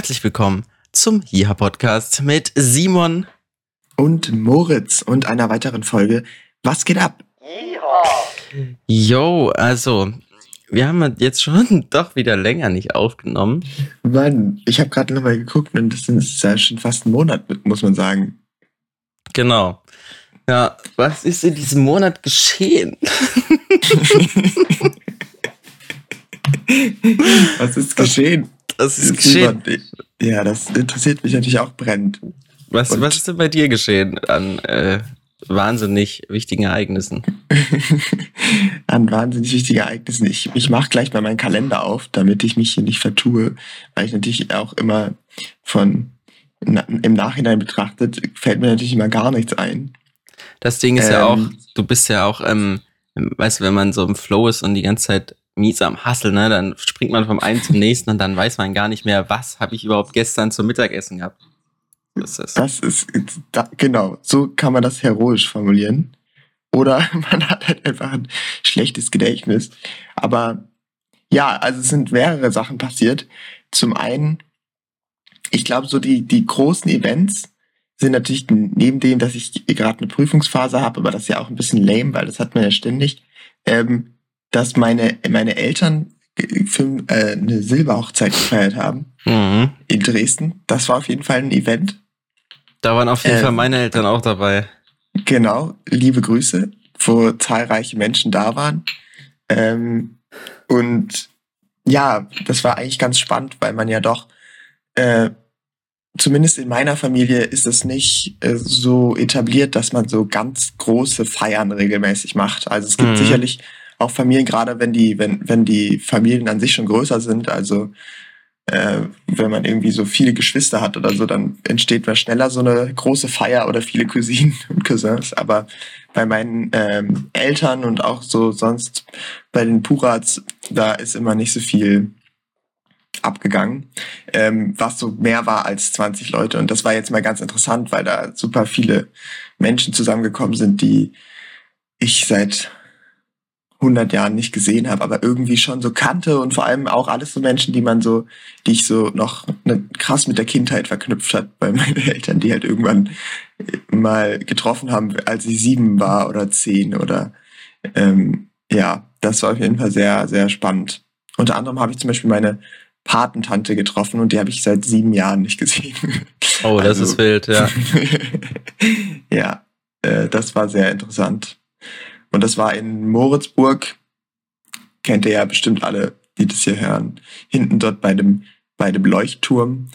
Herzlich willkommen zum Jiha Podcast mit Simon und Moritz und einer weiteren Folge. Was geht ab? Yo, also wir haben jetzt schon doch wieder länger nicht aufgenommen. Mann, ich habe gerade nochmal geguckt und das ist ja schon fast ein Monat, muss man sagen. Genau. Ja, was ist in diesem Monat geschehen? was ist geschehen? Was ist geschehen? Ja, das interessiert mich natürlich auch brennend. Was, was ist denn bei dir geschehen an äh, wahnsinnig wichtigen Ereignissen? an wahnsinnig wichtigen Ereignissen. Ich, ich mache gleich mal meinen Kalender auf, damit ich mich hier nicht vertue, weil ich natürlich auch immer von na, im Nachhinein betrachtet, fällt mir natürlich immer gar nichts ein. Das Ding ist ähm, ja auch, du bist ja auch, ähm, weißt du, wenn man so im Flow ist und die ganze Zeit mies am Hustle, ne, dann springt man vom einen zum nächsten und dann weiß man gar nicht mehr, was habe ich überhaupt gestern zum Mittagessen gehabt. Das ist, das ist da, genau, so kann man das heroisch formulieren. Oder man hat halt einfach ein schlechtes Gedächtnis. Aber ja, also es sind mehrere Sachen passiert. Zum einen, ich glaube, so die, die großen Events sind natürlich neben dem, dass ich gerade eine Prüfungsphase habe, aber das ist ja auch ein bisschen lame, weil das hat man ja ständig, ähm, dass meine, meine Eltern für, äh, eine Silberhochzeit gefeiert haben mhm. in Dresden. Das war auf jeden Fall ein Event. Da waren auf jeden äh, Fall meine Eltern auch dabei. Genau, liebe Grüße, wo zahlreiche Menschen da waren. Ähm, und ja, das war eigentlich ganz spannend, weil man ja doch, äh, zumindest in meiner Familie ist es nicht äh, so etabliert, dass man so ganz große Feiern regelmäßig macht. Also es gibt mhm. sicherlich auch Familien, gerade wenn die, wenn, wenn die Familien an sich schon größer sind, also äh, wenn man irgendwie so viele Geschwister hat oder so, dann entsteht mal schneller so eine große Feier oder viele Cousinen und Cousins. Aber bei meinen ähm, Eltern und auch so sonst bei den Purats, da ist immer nicht so viel abgegangen, ähm, was so mehr war als 20 Leute. Und das war jetzt mal ganz interessant, weil da super viele Menschen zusammengekommen sind, die ich seit 100 Jahren nicht gesehen habe, aber irgendwie schon so kannte und vor allem auch alles so Menschen, die man so, die ich so noch ne, krass mit der Kindheit verknüpft hat bei meinen Eltern, die halt irgendwann mal getroffen haben, als ich sieben war oder zehn oder ähm, ja, das war auf jeden Fall sehr, sehr spannend. Unter anderem habe ich zum Beispiel meine Patentante getroffen und die habe ich seit sieben Jahren nicht gesehen. Oh, das also, ist wild, ja. ja, äh, das war sehr interessant. Und das war in Moritzburg. Kennt ihr ja bestimmt alle, die das hier hören. Hinten dort bei dem, bei dem Leuchtturm.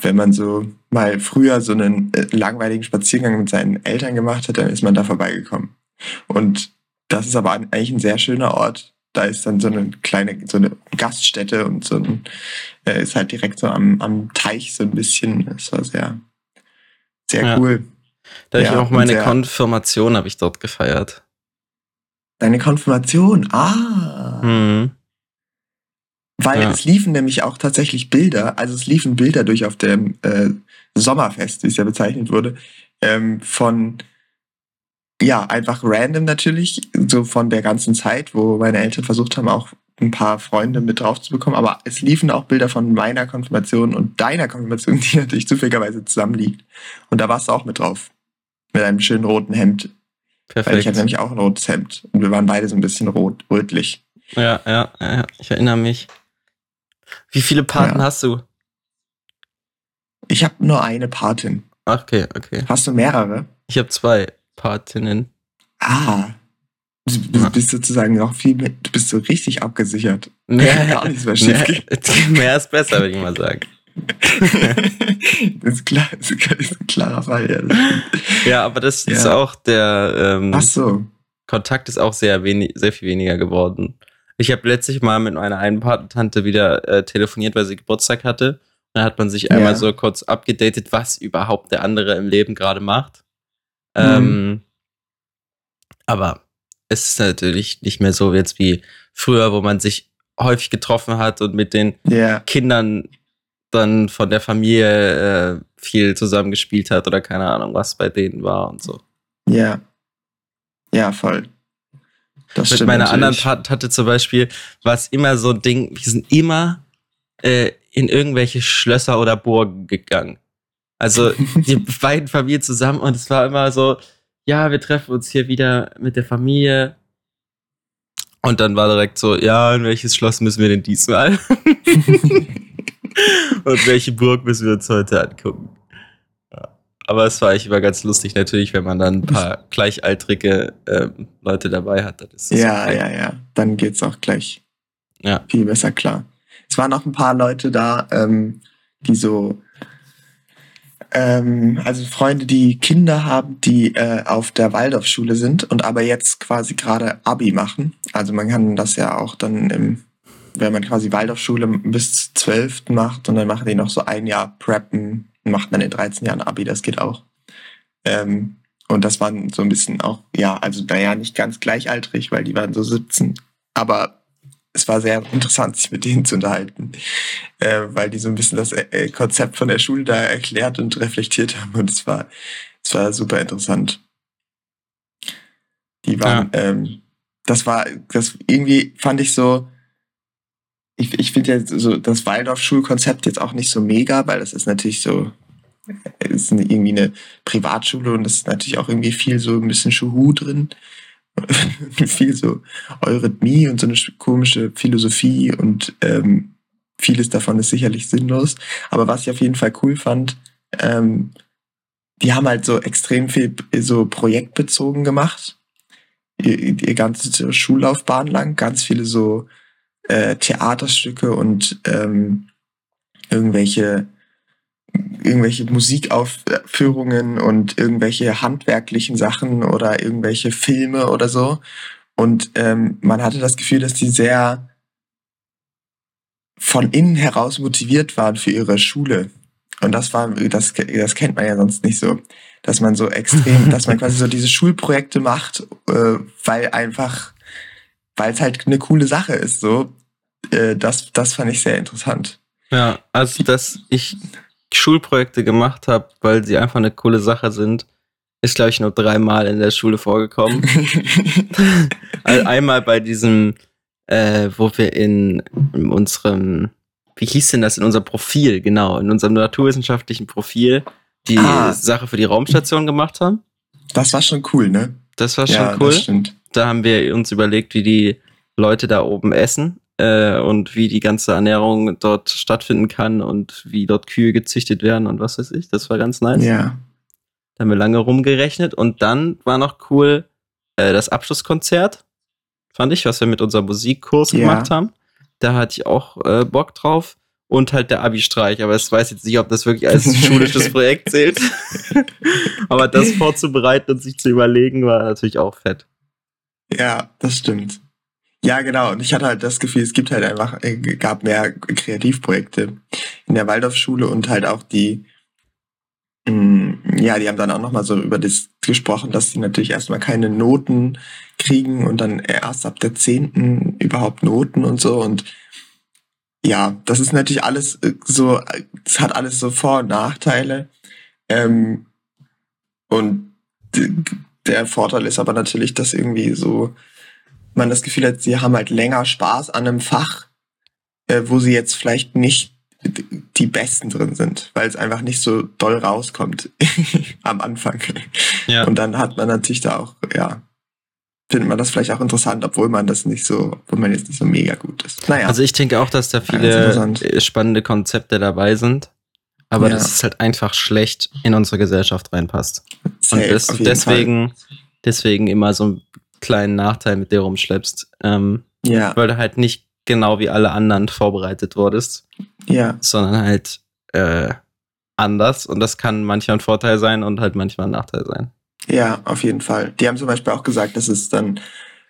Wenn man so mal früher so einen äh, langweiligen Spaziergang mit seinen Eltern gemacht hat, dann ist man da vorbeigekommen. Und das ist aber eigentlich ein sehr schöner Ort. Da ist dann so eine kleine, so eine Gaststätte und so ein, äh, ist halt direkt so am, am Teich so ein bisschen. Das war sehr, sehr ja. cool. Da ja, ich auch meine Konfirmation habe ich dort gefeiert. Deine Konfirmation, ah. Mhm. Weil ja. es liefen nämlich auch tatsächlich Bilder, also es liefen Bilder durch auf dem äh, Sommerfest, wie es ja bezeichnet wurde, ähm, von, ja, einfach random natürlich, so von der ganzen Zeit, wo meine Eltern versucht haben, auch ein paar Freunde mit drauf zu bekommen, aber es liefen auch Bilder von meiner Konfirmation und deiner Konfirmation, die natürlich zufälligerweise zusammenliegt. Und da warst du auch mit drauf. Mit einem schönen roten Hemd. Perfekt. Weil ich hatte nämlich auch ein rotes Hemd und wir waren beide so ein bisschen rot, rötlich. Ja, ja, ja, ich erinnere mich. Wie viele Paten ja. hast du? Ich habe nur eine Patin. Okay, okay. Hast du mehrere? Ich habe zwei Patinnen. Ah. Du bist, bist sozusagen noch viel mehr, du bist so richtig abgesichert. Mehr, gar nichts mehr schief mehr, mehr ist besser, würde ich mal sagen. Das, ist klar, das ist ein klarer Fall, ja. Ja, aber das ja. ist auch der ähm, Ach so. Kontakt ist auch sehr wenig, sehr viel weniger geworden. Ich habe letztlich mal mit meiner einen Patentante wieder äh, telefoniert, weil sie Geburtstag hatte. Dann hat man sich einmal ja. so kurz abgedatet, was überhaupt der andere im Leben gerade macht. Mhm. Ähm, aber es ist natürlich nicht mehr so jetzt wie früher, wo man sich häufig getroffen hat und mit den yeah. Kindern dann von der Familie äh, viel zusammengespielt hat oder keine Ahnung, was bei denen war und so. Ja. Ja, voll. Das Mit meiner natürlich. anderen Tante zum Beispiel war es immer so ein Ding, wir sind immer äh, in irgendwelche Schlösser oder Burgen gegangen. Also die beiden Familien zusammen und es war immer so, ja, wir treffen uns hier wieder mit der Familie. Und dann war direkt so, ja, in welches Schloss müssen wir denn diesmal? und welche Burg müssen wir uns heute angucken? Aber es war eigentlich immer ganz lustig, natürlich, wenn man dann ein paar gleichaltrige ähm, Leute dabei hat. Dann ist ja, okay. ja, ja. Dann geht's auch gleich ja. viel besser klar. Es waren noch ein paar Leute da, ähm, die so, ähm, also Freunde, die Kinder haben, die äh, auf der Waldorfschule sind und aber jetzt quasi gerade Abi machen. Also man kann das ja auch dann im wenn man quasi Waldorfschule bis zwölf macht und dann machen die noch so ein Jahr Preppen macht man in 13 Jahren Abi, das geht auch. Ähm, und das waren so ein bisschen auch, ja, also naja, nicht ganz gleichaltrig, weil die waren so 17. Aber es war sehr interessant, sich mit denen zu unterhalten, äh, weil die so ein bisschen das äh, Konzept von der Schule da erklärt und reflektiert haben. Und es war, es war super interessant. Die waren, ja. ähm, das war, das irgendwie fand ich so, ich, ich finde ja so das Waldorf-Schulkonzept jetzt auch nicht so mega, weil das ist natürlich so, ist irgendwie eine Privatschule und das ist natürlich auch irgendwie viel so ein bisschen Schuhu drin. viel so Eurythmie und so eine komische Philosophie und ähm, vieles davon ist sicherlich sinnlos. Aber was ich auf jeden Fall cool fand, ähm, die haben halt so extrem viel so projektbezogen gemacht. Ihr, ihr ganze Schullaufbahn lang, ganz viele so äh, Theaterstücke und ähm, irgendwelche irgendwelche Musikaufführungen und irgendwelche handwerklichen Sachen oder irgendwelche Filme oder so. Und ähm, man hatte das Gefühl, dass die sehr von innen heraus motiviert waren für ihre Schule. Und das war, das, das kennt man ja sonst nicht so, dass man so extrem, dass man quasi so diese Schulprojekte macht, äh, weil einfach weil es halt eine coole Sache ist. So, äh, das, das fand ich sehr interessant. Ja, also dass ich Schulprojekte gemacht habe, weil sie einfach eine coole Sache sind, ist glaube ich nur dreimal in der Schule vorgekommen. also einmal bei diesem, äh, wo wir in, in unserem, wie hieß denn das, in unserem Profil, genau, in unserem naturwissenschaftlichen Profil, die ah. Sache für die Raumstation gemacht haben. Das war schon cool, ne? Das war schon ja, cool. Das stimmt da haben wir uns überlegt, wie die Leute da oben essen äh, und wie die ganze Ernährung dort stattfinden kann und wie dort Kühe gezüchtet werden und was weiß ich. Das war ganz nice. Ja. Da haben wir lange rumgerechnet und dann war noch cool äh, das Abschlusskonzert, fand ich, was wir mit unserem Musikkurs ja. gemacht haben. Da hatte ich auch äh, Bock drauf und halt der Abi-Streich. Aber ich weiß jetzt nicht, ob das wirklich als schulisches Projekt zählt. aber das vorzubereiten und sich zu überlegen, war natürlich auch fett. Ja, das stimmt. Ja, genau. Und ich hatte halt das Gefühl, es gibt halt einfach, äh, gab mehr Kreativprojekte in der Waldorfschule und halt auch die, mm, ja, die haben dann auch nochmal so über das gesprochen, dass sie natürlich erstmal keine Noten kriegen und dann erst ab der zehnten überhaupt Noten und so und ja, das ist natürlich alles äh, so, es hat alles so Vor- und Nachteile. Ähm, und der Vorteil ist aber natürlich, dass irgendwie so man das Gefühl hat, sie haben halt länger Spaß an einem Fach, äh, wo sie jetzt vielleicht nicht die Besten drin sind, weil es einfach nicht so doll rauskommt am Anfang. Ja. Und dann hat man natürlich da auch, ja, findet man das vielleicht auch interessant, obwohl man das nicht so, obwohl man jetzt nicht so mega gut ist. Naja. Also ich denke auch, dass da viele spannende Konzepte dabei sind aber ja. das ist halt einfach schlecht in unsere Gesellschaft reinpasst. Safe, und das, deswegen, deswegen immer so einen kleinen Nachteil mit dir rumschleppst. Ähm, ja. Weil du halt nicht genau wie alle anderen vorbereitet wurdest. Ja. Sondern halt äh, anders. Und das kann manchmal ein Vorteil sein und halt manchmal ein Nachteil sein. Ja, auf jeden Fall. Die haben zum Beispiel auch gesagt, dass es dann,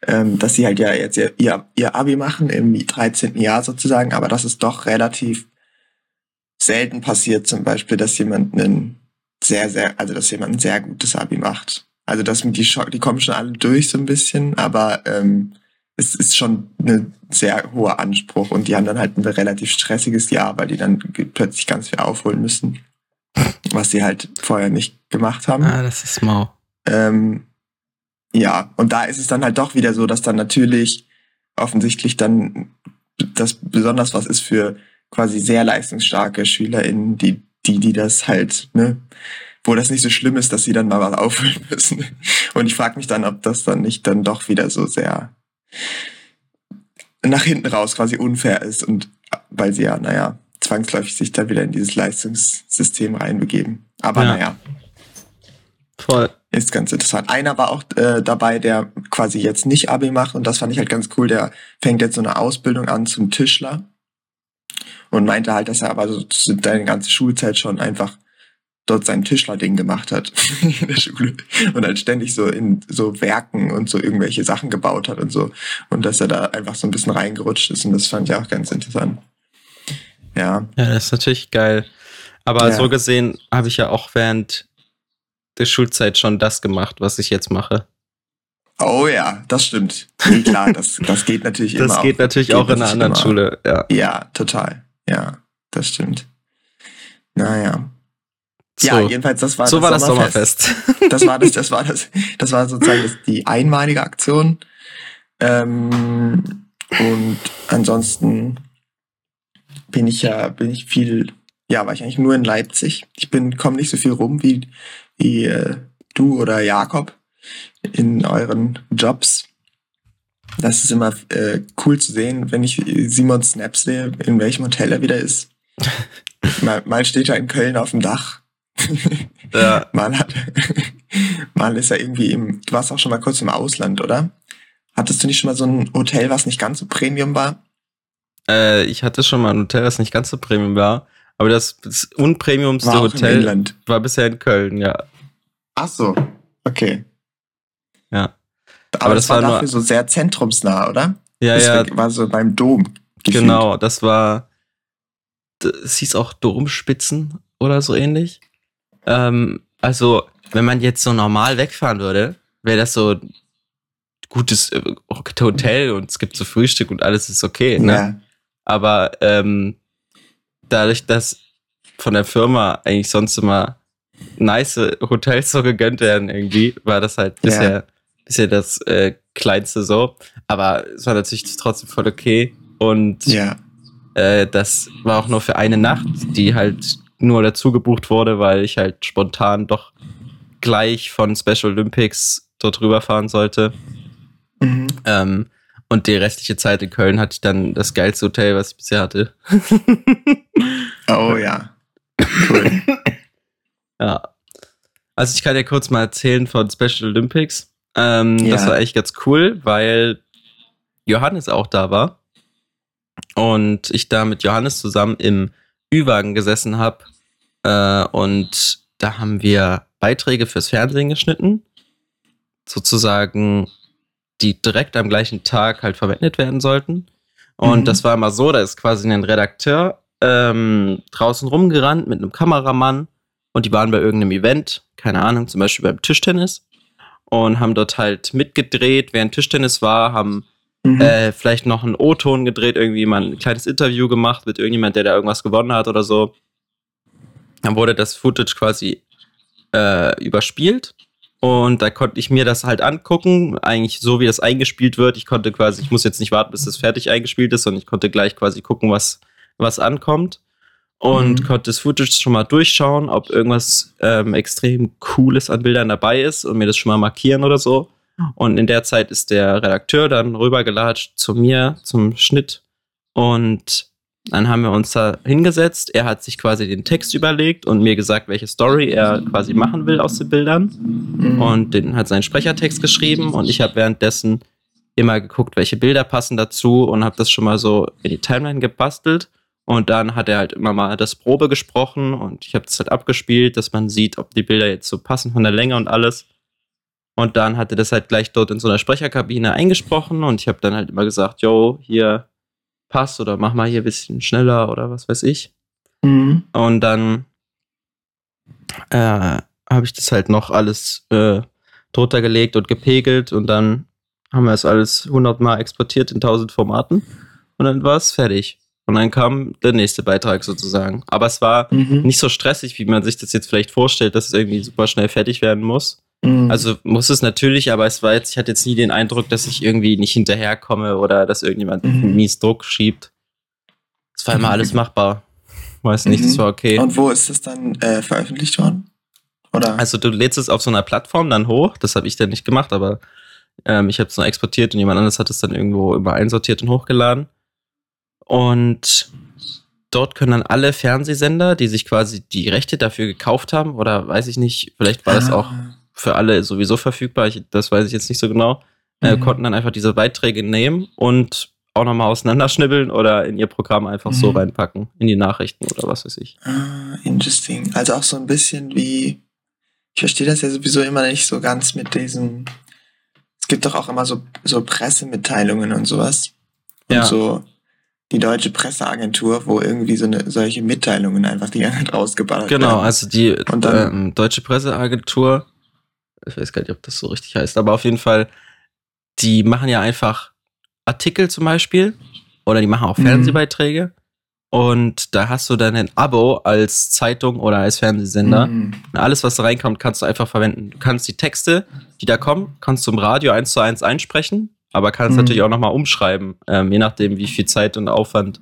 ähm, dass sie halt ja jetzt ihr, ihr Abi machen im 13. Jahr sozusagen, aber dass es doch relativ selten passiert zum Beispiel, dass jemand einen sehr, sehr, also dass jemand ein sehr gutes Abi macht. Also dass die, die kommen schon alle durch so ein bisschen, aber ähm, es ist schon ein sehr hoher Anspruch und die haben dann halt ein relativ stressiges Jahr, weil die dann plötzlich ganz viel aufholen müssen, was sie halt vorher nicht gemacht haben. Ah, das ist mau. Ähm, ja, und da ist es dann halt doch wieder so, dass dann natürlich offensichtlich dann das besonders was ist für quasi sehr leistungsstarke SchülerInnen, die, die, die das halt, ne, wo das nicht so schlimm ist, dass sie dann mal was auffüllen müssen. Und ich frage mich dann, ob das dann nicht dann doch wieder so sehr nach hinten raus quasi unfair ist und weil sie ja, naja, zwangsläufig sich da wieder in dieses Leistungssystem reinbegeben. Aber ja. naja. Voll. Ist ganz interessant. Einer war auch äh, dabei, der quasi jetzt nicht Abi macht und das fand ich halt ganz cool. Der fängt jetzt so eine Ausbildung an zum Tischler und meinte halt, dass er aber so seine ganze Schulzeit schon einfach dort sein Tischler-Ding gemacht hat in der Schule und halt ständig so in so Werken und so irgendwelche Sachen gebaut hat und so und dass er da einfach so ein bisschen reingerutscht ist und das fand ich auch ganz interessant. Ja. Ja, das ist natürlich geil. Aber ja. so gesehen habe ich ja auch während der Schulzeit schon das gemacht, was ich jetzt mache. Oh ja, das stimmt. Nee, klar, das, das geht natürlich das immer. Das geht natürlich geht auch in einer anderen immer. Schule, ja. Ja, total. Ja, das stimmt. Naja. So. Ja, jedenfalls, das war so das war das Sommerfest. Das war das, das war das, das war sozusagen das, die einmalige Aktion. Ähm, und ansonsten bin ich ja, bin ich viel, ja, war ich eigentlich nur in Leipzig. Ich bin, komme nicht so viel rum wie, wie äh, du oder Jakob in euren Jobs. Das ist immer äh, cool zu sehen, wenn ich Simon Snap sehe, in welchem Hotel er wieder ist. mal, mal steht er in Köln auf dem Dach ja. Mal, hat, mal ist er irgendwie im, du warst auch schon mal kurz im Ausland, oder? Hattest du nicht schon mal so ein Hotel, was nicht ganz so Premium war? Äh, ich hatte schon mal ein Hotel, das nicht ganz so Premium war. Aber das, das unpremiumste war Hotel war bisher in Köln, ja. Ach so, okay. Ja. Aber, Aber das, das, war, dafür nur, so sehr zentrumsnah, oder? Ja, das ja. War so beim Dom. Gefühlt. Genau, das war, es hieß auch Domspitzen oder so ähnlich. Ähm, also, wenn man jetzt so normal wegfahren würde, wäre das so gutes äh, Hotel und es gibt so Frühstück und alles ist okay. Ne? Ja. Aber ähm, dadurch, dass von der Firma eigentlich sonst immer nice Hotels so gegönnt werden irgendwie, war das halt bisher, ja. Bisher das äh, kleinste so. Aber es war natürlich trotzdem voll okay. Und ja. äh, das war auch nur für eine Nacht, die halt nur dazu gebucht wurde, weil ich halt spontan doch gleich von Special Olympics dort rüberfahren sollte. Mhm. Ähm, und die restliche Zeit in Köln hatte ich dann das geilste Hotel, was ich bisher hatte. oh ja. Cool. ja. Also ich kann dir kurz mal erzählen von Special Olympics. Ähm, ja. Das war echt ganz cool, weil Johannes auch da war. Und ich da mit Johannes zusammen im Ü-Wagen gesessen habe. Äh, und da haben wir Beiträge fürs Fernsehen geschnitten. Sozusagen, die direkt am gleichen Tag halt verwendet werden sollten. Und mhm. das war immer so, da ist quasi ein Redakteur ähm, draußen rumgerannt mit einem Kameramann und die waren bei irgendeinem Event, keine Ahnung, zum Beispiel beim Tischtennis und haben dort halt mitgedreht, während Tischtennis war, haben Mhm. Äh, vielleicht noch einen O-Ton gedreht, irgendwie mal ein kleines Interview gemacht mit irgendjemand, der da irgendwas gewonnen hat oder so. Dann wurde das Footage quasi äh, überspielt und da konnte ich mir das halt angucken, eigentlich so wie das eingespielt wird. Ich konnte quasi, ich muss jetzt nicht warten, bis das fertig eingespielt ist, sondern ich konnte gleich quasi gucken, was, was ankommt. Und mhm. konnte das Footage schon mal durchschauen, ob irgendwas ähm, extrem Cooles an Bildern dabei ist und mir das schon mal markieren oder so. Und in der Zeit ist der Redakteur dann rübergelatscht zu mir zum Schnitt und dann haben wir uns da hingesetzt. Er hat sich quasi den Text überlegt und mir gesagt, welche Story er quasi machen will aus den Bildern. Mhm. Und den hat seinen Sprechertext geschrieben und ich habe währenddessen immer geguckt, welche Bilder passen dazu und habe das schon mal so in die Timeline gebastelt. Und dann hat er halt immer mal das Probe gesprochen und ich habe das halt abgespielt, dass man sieht, ob die Bilder jetzt so passen von der Länge und alles. Und dann hat er das halt gleich dort in so einer Sprecherkabine eingesprochen und ich habe dann halt immer gesagt, yo, hier passt oder mach mal hier ein bisschen schneller oder was weiß ich. Mhm. Und dann äh, habe ich das halt noch alles äh, drunter gelegt und gepegelt und dann haben wir es alles hundertmal exportiert in tausend Formaten und dann war es fertig. Und dann kam der nächste Beitrag sozusagen. Aber es war mhm. nicht so stressig, wie man sich das jetzt vielleicht vorstellt, dass es irgendwie super schnell fertig werden muss. Mhm. Also muss es natürlich, aber es war jetzt, ich hatte jetzt nie den Eindruck, dass ich irgendwie nicht hinterherkomme oder dass irgendjemand mhm. mies Druck schiebt. Es war immer alles machbar. Weiß nicht, Mhm. das war okay. Und wo ist es dann äh, veröffentlicht worden? Oder? Also du lädst es auf so einer Plattform dann hoch. Das habe ich dann nicht gemacht, aber ähm, ich habe es nur exportiert und jemand anderes hat es dann irgendwo immer einsortiert und hochgeladen. Und dort können dann alle Fernsehsender, die sich quasi die Rechte dafür gekauft haben, oder weiß ich nicht, vielleicht war das auch Ah, für alle sowieso verfügbar, ich, das weiß ich jetzt nicht so genau, äh, Mhm. konnten dann einfach diese Beiträge nehmen und auch nochmal auseinanderschnibbeln oder in ihr Programm einfach so Mhm. reinpacken, in die Nachrichten oder was weiß ich. Ah, interesting. Also auch so ein bisschen wie, ich verstehe das ja sowieso immer nicht so ganz mit diesem, es gibt doch auch immer so, so Pressemitteilungen und sowas. Und Ja. so die deutsche Presseagentur, wo irgendwie so eine, solche Mitteilungen einfach die ganze Zeit rausgeballert Genau, werden. also die dann- ähm, Deutsche Presseagentur, ich weiß gar nicht, ob das so richtig heißt, aber auf jeden Fall, die machen ja einfach Artikel zum Beispiel oder die machen auch Mhm. Fernsehbeiträge und da hast du dann ein Abo als Zeitung oder als Fernsehsender. Mhm. Und Alles, was da reinkommt, kannst du einfach verwenden. Du kannst die Texte, die da kommen, kannst du im Radio eins zu eins einsprechen, aber kannst Mhm. natürlich auch nochmal umschreiben, ähm, je nachdem, wie viel Zeit und Aufwand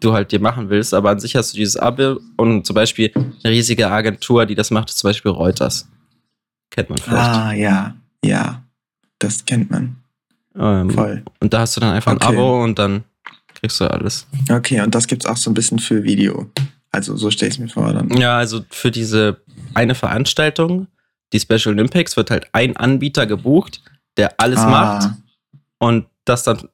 du halt dir machen willst. Aber an sich hast du dieses Abo und zum Beispiel eine riesige Agentur, die das macht, ist zum Beispiel Reuters. Kennt man vielleicht. Ah, ja, ja. Das kennt man. ähm, Voll. und da hast du dann einfach Okay. ein Abo und dann kriegst du alles. Okay, und das gibt's auch so ein bisschen für Video. Also so stelle ich mir vor dann. Ja, also für diese eine Veranstaltung, die Special Olympics, wird halt ein Anbieter gebucht, der alles Ah. macht. Und das dann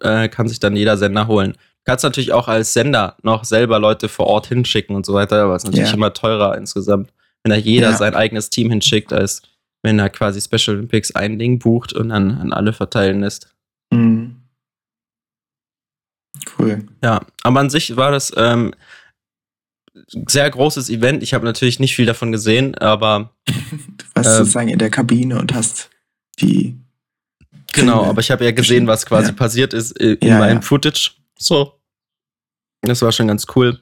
äh, kann sich dann jeder Sender holen. Du kannst natürlich auch als Sender noch selber Leute vor Ort hinschicken und so weiter, aber es ist natürlich Ja. immer teurer insgesamt, wenn da jeder Ja. sein eigenes Team hinschickt, als wenn er quasi Special Olympics ein Ding bucht und dann an alle verteilen lässt. Mhm. Cool. Ja, aber an sich war das ähm, ein sehr großes Event. Ich habe natürlich nicht viel davon gesehen, aber Du warst Ähm. sozusagen in der Kabine und hast die. Genau, Filme aber ich habe ja gesehen, was quasi Ja. passiert ist äh, in Ja, meinem ja. Footage. So. Das war schon ganz cool.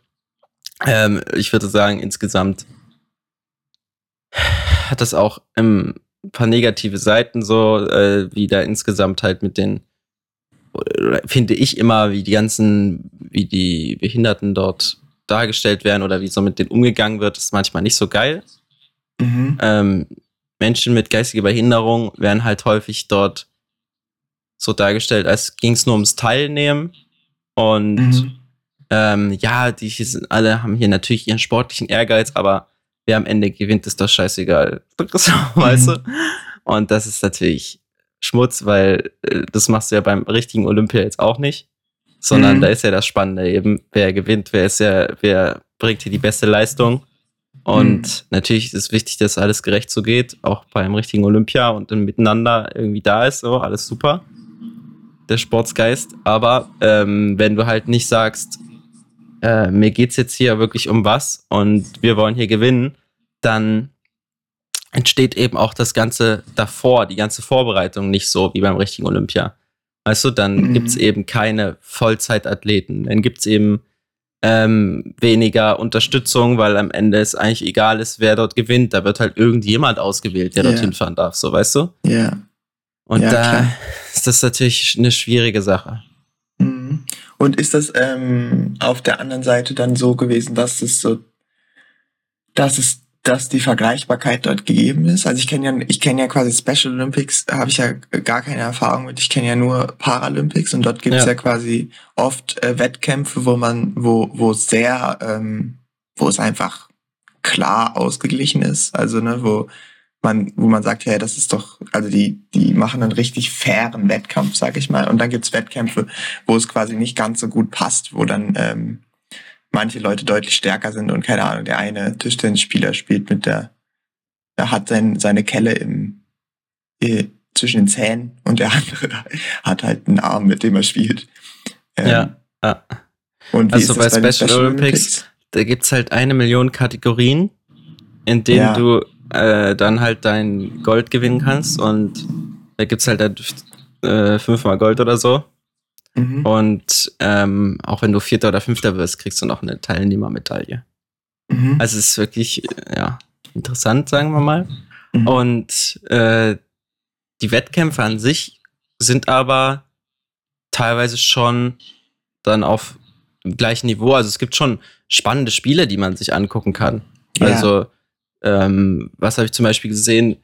Ähm, ich würde sagen, insgesamt hat das auch ähm, ein paar negative Seiten, so äh, wie da insgesamt halt mit den, finde ich immer, wie die ganzen, wie die Behinderten dort dargestellt werden oder wie so mit denen umgegangen wird, ist manchmal nicht so geil Mhm. ähm, Menschen mit geistiger Behinderung werden halt häufig dort so dargestellt, als ging es nur ums Teilnehmen. Und Mhm. ähm, ja, die hier sind alle haben hier natürlich ihren sportlichen Ehrgeiz, aber wer am Ende gewinnt, ist doch scheißegal. weißt du? Und das ist natürlich Schmutz, weil äh, das machst du ja beim richtigen Olympia jetzt auch nicht. Sondern Mhm. da ist ja das Spannende eben, wer gewinnt, wer ist ja, wer bringt hier die beste Leistung. Und Mhm. natürlich ist es wichtig, dass alles gerecht so geht, auch beim richtigen Olympia und dann miteinander irgendwie da ist, so, alles super. Der Sportsgeist. Aber ähm, wenn du halt nicht sagst, äh, mir geht's jetzt hier wirklich um was und wir wollen hier gewinnen, dann entsteht eben auch das Ganze davor, die ganze Vorbereitung nicht so wie beim richtigen Olympia. Weißt du, dann Mhm. gibt's eben keine Vollzeitathleten, dann gibt's eben ähm, weniger Unterstützung, weil am Ende es eigentlich egal ist, wer dort gewinnt. Da wird halt irgendjemand ausgewählt, der Ja. dorthin fahren darf, so weißt du? Ja. Und Ja, da klar. ist das natürlich eine schwierige Sache. Mhm. Und ist das ähm, auf der anderen Seite dann so gewesen, dass es so, dass es, dass die Vergleichbarkeit dort gegeben ist? Also ich kenne ja, ich kenne ja quasi Special Olympics, habe ich ja gar keine Erfahrung mit. Ich kenne ja nur Paralympics und dort gibt es Ja. ja. quasi oft äh, Wettkämpfe, wo man, wo, wo es sehr, ähm, wo es einfach klar ausgeglichen ist. Also ne, wo man, wo man sagt, ja, das ist doch, also die, die machen einen richtig fairen Wettkampf, sag ich mal. Und dann gibt's Wettkämpfe, wo es quasi nicht ganz so gut passt, wo dann ähm, manche Leute deutlich stärker sind und keine Ahnung, der eine Tischtennisspieler spielt mit der, er hat sein, seine Kelle im, äh, zwischen den Zähnen und der andere hat halt einen Arm, mit dem er spielt. Ähm, Ja, ja. Und wie Also bei den Special Olympics, Da gibt's halt eine Million Kategorien, in denen Ja. du äh, dann halt dein Gold gewinnen kannst und da gibt's halt, halt äh, fünfmal Gold oder so. Mhm. Und ähm, auch wenn du Vierter oder Fünfter wirst, kriegst du noch eine Teilnehmermedaille. Mhm. Also es ist wirklich, ja, interessant, sagen wir mal. Mhm. Und äh, die Wettkämpfe an sich sind aber teilweise schon dann auf gleichen Niveau. Also es gibt schon spannende Spiele, die man sich angucken kann. Ja. Also, ähm, was habe ich zum Beispiel gesehen,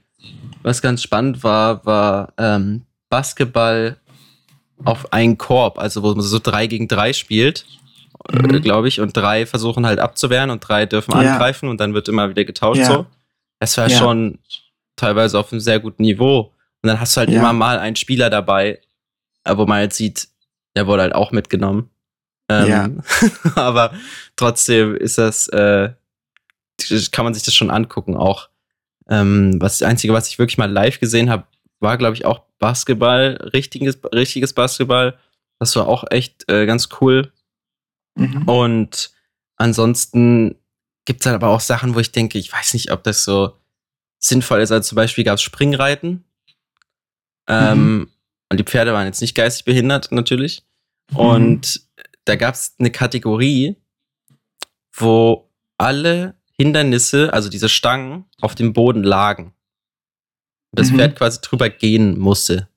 was ganz spannend war, war ähm, Basketball auf einen Korb, also wo man so drei gegen drei spielt, Mhm. glaube ich, und drei versuchen halt abzuwehren und drei dürfen Ja. angreifen und dann wird immer wieder getauscht Ja. so. Das war Ja. schon teilweise auf einem sehr guten Niveau. Und dann hast du halt immer mal einen Spieler dabei, äh, wo man halt sieht, der wurde halt auch mitgenommen. Ähm, Ja. aber trotzdem ist das, äh, kann man sich das schon angucken auch. Ähm, was das Einzige, was ich wirklich mal live gesehen habe, war, glaube ich, auch Basketball, richtiges, richtiges Basketball. Das war auch echt äh, ganz cool. Mhm. Und ansonsten gibt es halt aber auch Sachen, wo ich denke, ich weiß nicht, ob das so sinnvoll ist. Also zum Beispiel gab es Springreiten. Ähm, Und die Pferde waren jetzt nicht geistig behindert, natürlich. Und da gab es eine Kategorie, wo alle Hindernisse, also diese Stangen, auf dem Boden lagen. Das Mhm. Pferd quasi drüber gehen musste.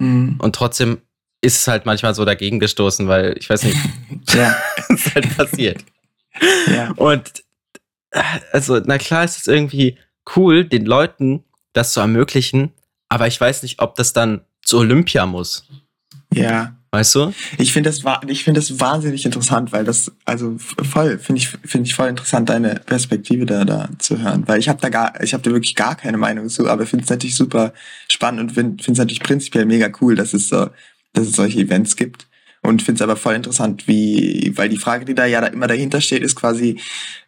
Mhm. Und trotzdem ist es halt manchmal so dagegen gestoßen, weil ich weiß nicht, Ja, was ist halt passiert. ja. Und also, na klar ist es irgendwie cool, den Leuten das zu ermöglichen, aber ich weiß nicht, ob das dann zu Olympia muss. Ja. Weißt du? Ich finde das, ich finde das wahnsinnig interessant, weil das, also voll, finde ich, finde ich voll interessant, deine Perspektive da, da zu hören. Weil ich habe da gar, ich habe da wirklich gar keine Meinung zu, aber finde es natürlich super spannend und finde es natürlich prinzipiell mega cool, dass es so, dass es solche Events gibt. Und finde es aber voll interessant, wie, weil die Frage, die da ja da immer dahinter steht, ist quasi,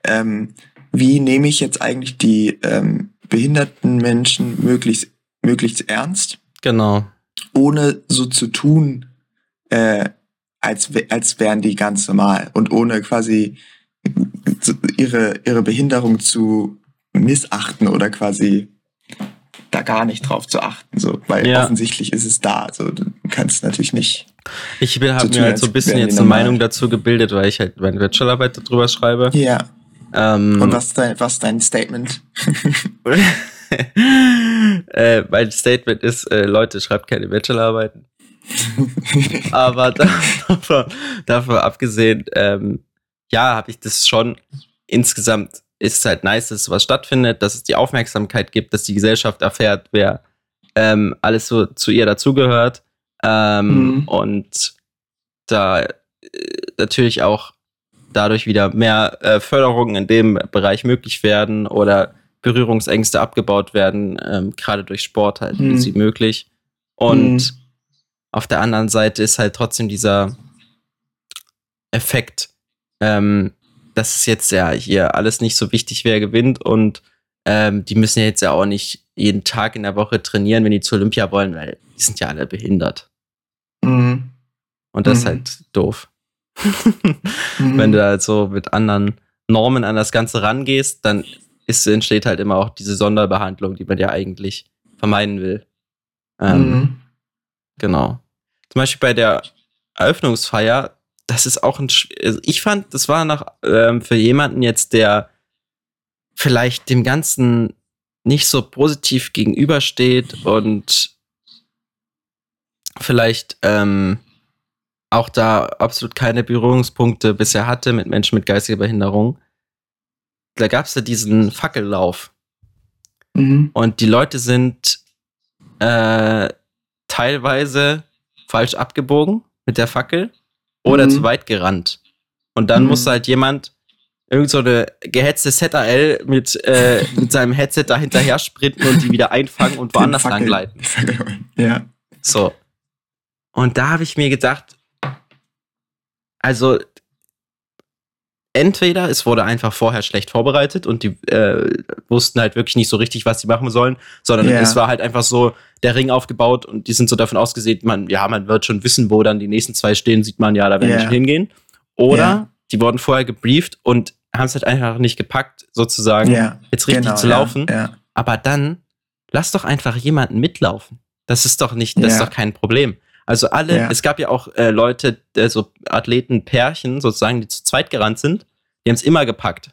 ähm, wie nehme ich jetzt eigentlich die ähm, behinderten Menschen möglichst, möglichst ernst? Genau. ohne so zu tun, äh, als, als wären die ganz normal und ohne quasi ihre, ihre Behinderung zu missachten oder quasi da gar nicht drauf zu achten, so, weil Ja. offensichtlich ist es da, so, du kannst natürlich nicht. Ich So habe mir halt so ein bisschen jetzt eine. Meinung dazu gebildet, weil ich halt meine Bachelorarbeit darüber schreibe. Ja. Ähm, Und was ist dein, was ist dein Statement? äh, mein Statement ist, äh, Leute, schreibt keine Bachelorarbeiten. Aber davon, davon abgesehen, ähm, ja, habe ich das schon insgesamt ist es halt nice, dass sowas stattfindet, dass es die Aufmerksamkeit gibt, dass die Gesellschaft erfährt, wer ähm, alles so zu ihr dazugehört. Ähm, Mhm. Und da äh, natürlich auch dadurch wieder mehr äh, Förderungen in dem Bereich möglich werden oder Berührungsängste abgebaut werden, ähm, gerade durch Sport halt Mhm. ist sie möglich. Und Mhm. Auf der anderen Seite ist halt trotzdem dieser Effekt, ähm, dass es jetzt ja hier alles nicht so wichtig, wer gewinnt und ähm, die müssen ja jetzt ja auch nicht jeden Tag in der Woche trainieren, wenn die zur Olympia wollen, weil die sind ja alle behindert. Mhm. Und das ist Mhm. halt doof. Mhm. Wenn du halt so mit anderen Normen an das Ganze rangehst, dann ist, entsteht halt immer auch diese Sonderbehandlung, die man ja eigentlich vermeiden will. Ähm, Mhm. Genau. Zum Beispiel bei der Eröffnungsfeier, das ist auch ein. Sch- Also ich fand, das war noch ähm, für jemanden jetzt, der vielleicht dem Ganzen nicht so positiv gegenübersteht und vielleicht ähm, auch da absolut keine Berührungspunkte bisher hatte mit Menschen mit geistiger Behinderung. Da gab es ja diesen Fackellauf. Mhm. Und die Leute sind äh, teilweise falsch abgebogen mit der Fackel oder Mhm. zu weit gerannt. Und dann Mhm. musste halt jemand irgend so eine gehetzte ZAL mit, äh, mit seinem Headset da hinterher sprinten und die wieder einfangen und woanders Den lang Fackel- gleiten. Fackel- Ja. So. Und da habe ich mir gedacht, also entweder es wurde einfach vorher schlecht vorbereitet und die äh, wussten halt wirklich nicht so richtig, was sie machen sollen, sondern Ja. es war halt einfach so der Ring aufgebaut und die sind so davon ausgesehen, man, ja, man wird schon wissen, wo dann die nächsten zwei stehen, sieht man ja, da werden wir schon hingehen. Oder Ja. die wurden vorher gebrieft und haben es halt einfach nicht gepackt, sozusagen, jetzt richtig genau, zu laufen. Aber dann lass doch einfach jemanden mitlaufen. Das ist doch nicht, das ist doch kein Problem. Also alle, Ja. es gab ja auch äh, Leute, äh, so Athleten-Pärchen sozusagen, die zu zweit gerannt sind, die haben es immer gepackt.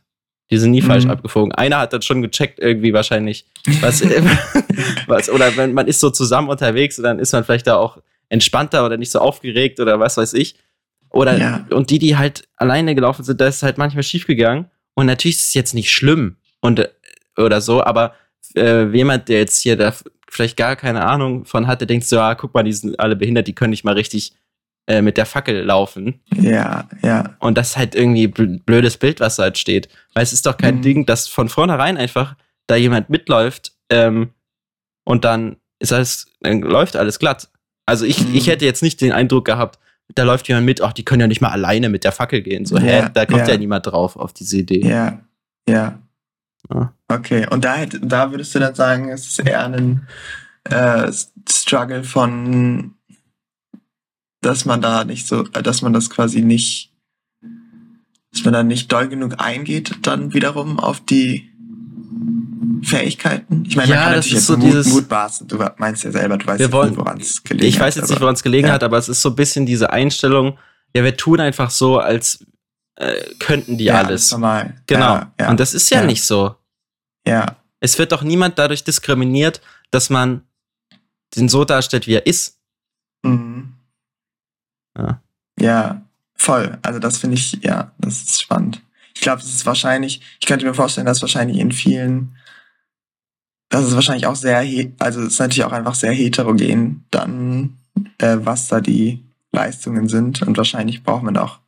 Die sind nie falsch Mhm. abgefogen. Einer hat dann schon gecheckt, irgendwie wahrscheinlich, was, was, oder wenn man ist so zusammen unterwegs und dann ist man vielleicht da auch entspannter oder nicht so aufgeregt oder was weiß ich. Oder ja. und die, die halt alleine gelaufen sind, da ist halt manchmal schief gegangen. Und natürlich ist es jetzt nicht schlimm und äh, oder so, aber äh, jemand, der jetzt hier da vielleicht gar keine Ahnung von hat, der denkt so, ah, guck mal, die sind alle behindert, die können nicht mal richtig äh, mit der Fackel laufen. Ja, ja. Und das ist halt irgendwie blödes Bild, was da halt steht. Weil es ist doch kein mhm. Ding, dass von vornherein einfach da jemand mitläuft ähm, und dann ist alles, dann läuft alles glatt. Also ich, mhm. ich hätte jetzt nicht den Eindruck gehabt, da läuft jemand mit, ach, die können ja nicht mal alleine mit der Fackel gehen. So, ja, hä, da kommt ja. ja niemand drauf auf diese Idee. Ja, ja. Ja. Okay, und da, da würdest du dann sagen, es ist eher ein äh, Struggle von dass man da nicht so, dass man das quasi nicht, dass man da nicht doll genug eingeht, dann wiederum auf die Fähigkeiten. Ich meine, man ja, kann das natürlich ist so Mut, dieses, Mutmaßen. Du meinst ja selber, du weißt wir wollen, nicht, woran es gelegen hat. Ich weiß jetzt hat, nicht, woran es gelegen ja. hat, aber es ist so ein bisschen diese Einstellung, ja, wir tun einfach so, als äh, könnten die ja, alles. Normal. Genau. Ja, ja. Und das ist ja, nicht so. Ja. Es wird doch niemand dadurch diskriminiert, dass man den so darstellt, wie er ist. Mhm. Ja. ja, voll. Also das finde ich, ja, das ist spannend. Ich glaube, es ist wahrscheinlich, ich könnte mir vorstellen, dass wahrscheinlich in vielen, das ist wahrscheinlich auch sehr, also es ist natürlich auch einfach sehr heterogen dann, äh, was da die Leistungen sind. Und wahrscheinlich braucht man auch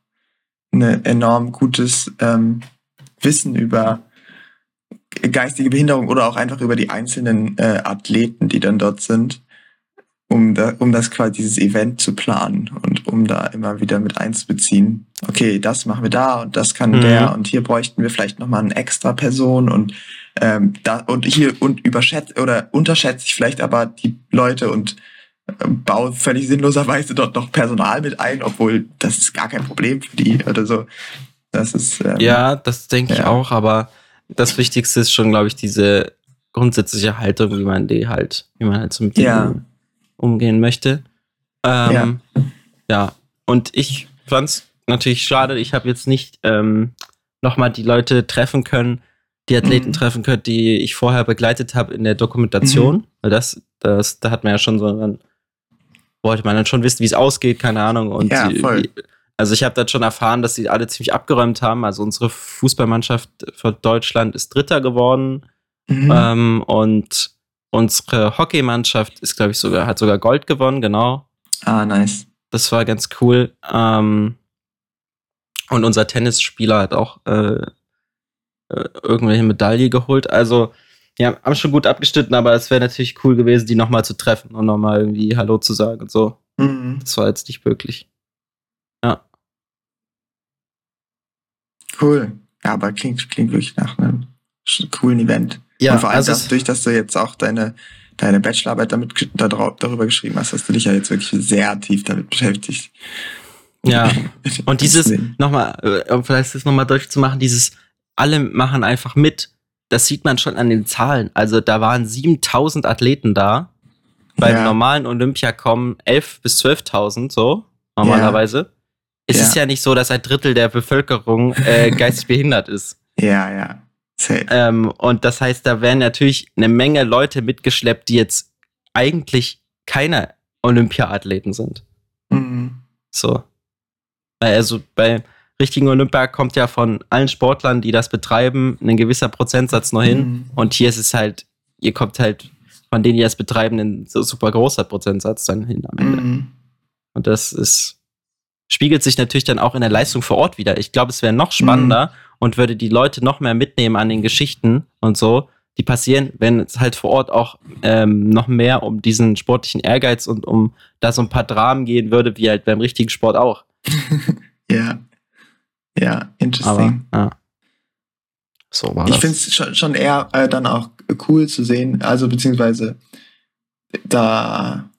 ein enorm gutes ähm, Wissen über geistige Behinderung oder auch einfach über die einzelnen äh, Athleten, die dann dort sind um, da, um das quasi dieses Event zu planen und um da immer wieder mit einzubeziehen. Okay, das machen wir da und das kann mhm. der und hier bräuchten wir vielleicht nochmal eine extra Person und ähm, da und hier und überschätze oder unterschätze ich vielleicht aber die Leute und baue völlig sinnloserweise dort noch Personal mit ein, obwohl das ist gar kein Problem für die oder so. Das ist ähm, ja, das denke ja. ich auch, aber das Wichtigste ist schon, glaube ich, diese grundsätzliche Haltung, wie man die halt, wie man halt so mit ja umgehen möchte. Ähm, ja. ja. Und ich fand es natürlich schade, ich habe jetzt nicht ähm, nochmal die Leute treffen können, die Athleten mhm. treffen können, die ich vorher begleitet habe in der Dokumentation. Mhm. Weil das, das, da hat man ja schon so, dann wollte man dann schon wissen, wie es ausgeht, keine Ahnung. Und ja, voll. Die, also ich habe dann schon erfahren, dass sie alle ziemlich abgeräumt haben. Also unsere Fußballmannschaft von Deutschland ist Dritter geworden. Mhm. Ähm, und Unsere Hockeymannschaft ist, glaube ich, sogar, hat sogar Gold gewonnen, genau. Ah, nice. Das war ganz cool. Ähm, und unser Tennisspieler hat auch äh, äh, irgendwelche Medaille geholt. Also, ja, haben schon gut abgeschnitten, aber es wäre natürlich cool gewesen, die nochmal zu treffen und nochmal irgendwie Hallo zu sagen und so. Mhm. Das war jetzt nicht möglich. Ja. Cool. Ja, aber klingt, klingt wirklich nach einem coolen Event. Ja, und vor allem also dadurch, dass du jetzt auch deine, deine Bachelorarbeit damit darüber geschrieben hast, hast du dich ja jetzt wirklich sehr tief damit beschäftigt. Ja, und dieses, nochmal, um vielleicht das nochmal deutlich zu machen, dieses, alle machen einfach mit. Das sieht man schon an den Zahlen. Also da waren 7000 Athleten da. Beim ja. normalen Olympia kommen 11 bis 12.000 so, normalerweise. Ja. Es ja. ist ja nicht so, dass ein Drittel der Bevölkerung äh, geistig behindert ist. Ja, ja. Ähm, und das heißt, da werden natürlich eine Menge Leute mitgeschleppt, die jetzt eigentlich keine Olympia-Athleten sind. Mhm. So. Also bei richtigen Olympia kommt ja von allen Sportlern, die das betreiben, ein gewisser Prozentsatz noch hin. Mhm. Und hier ist es halt, ihr kommt halt von denen, die das betreiben, ein so super großer Prozentsatz dann hin am Ende. Mhm. Und das ist, spiegelt sich natürlich dann auch in der Leistung vor Ort wieder. Ich glaube, es wäre noch spannender, mhm und würde die Leute noch mehr mitnehmen an den Geschichten und so, die passieren, wenn es halt vor Ort auch ähm, noch mehr um diesen sportlichen Ehrgeiz und um da so ein paar Dramen gehen würde, wie halt beim richtigen Sport auch. ja. Ja, interesting. Aber, ja. So war ich finde es schon, schon eher äh, dann auch cool zu sehen, also beziehungsweise da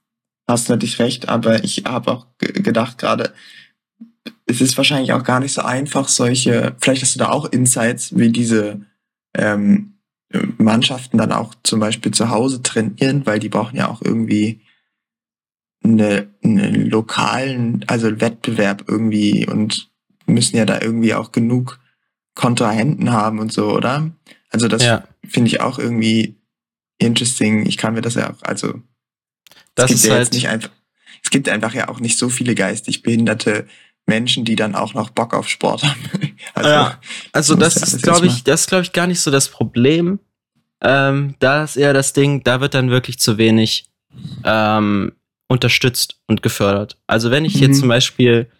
hast du natürlich recht, aber ich habe auch gedacht gerade, es ist wahrscheinlich auch gar nicht so einfach, solche, vielleicht hast du da auch Insights, wie diese ähm, Mannschaften dann auch zum Beispiel zu Hause trainieren, weil die brauchen ja auch irgendwie eine, einen lokalen, also Wettbewerb irgendwie und müssen ja da irgendwie auch genug Kontrahenten haben und so, oder? Also das ja. finde ich auch irgendwie interesting. Ich kann mir das ja auch, also das es gibt ist ja halt jetzt nicht einfach, es gibt einfach ja auch nicht so viele geistig behinderte Menschen, die dann auch noch Bock auf Sport haben. also, ja, also das ist, glaube ich, das ist, glaube ich, gar nicht so das Problem. Ähm, da ist eher das Ding, da wird dann wirklich zu wenig ähm, unterstützt und gefördert. Also wenn ich mhm. jetzt zum Beispiel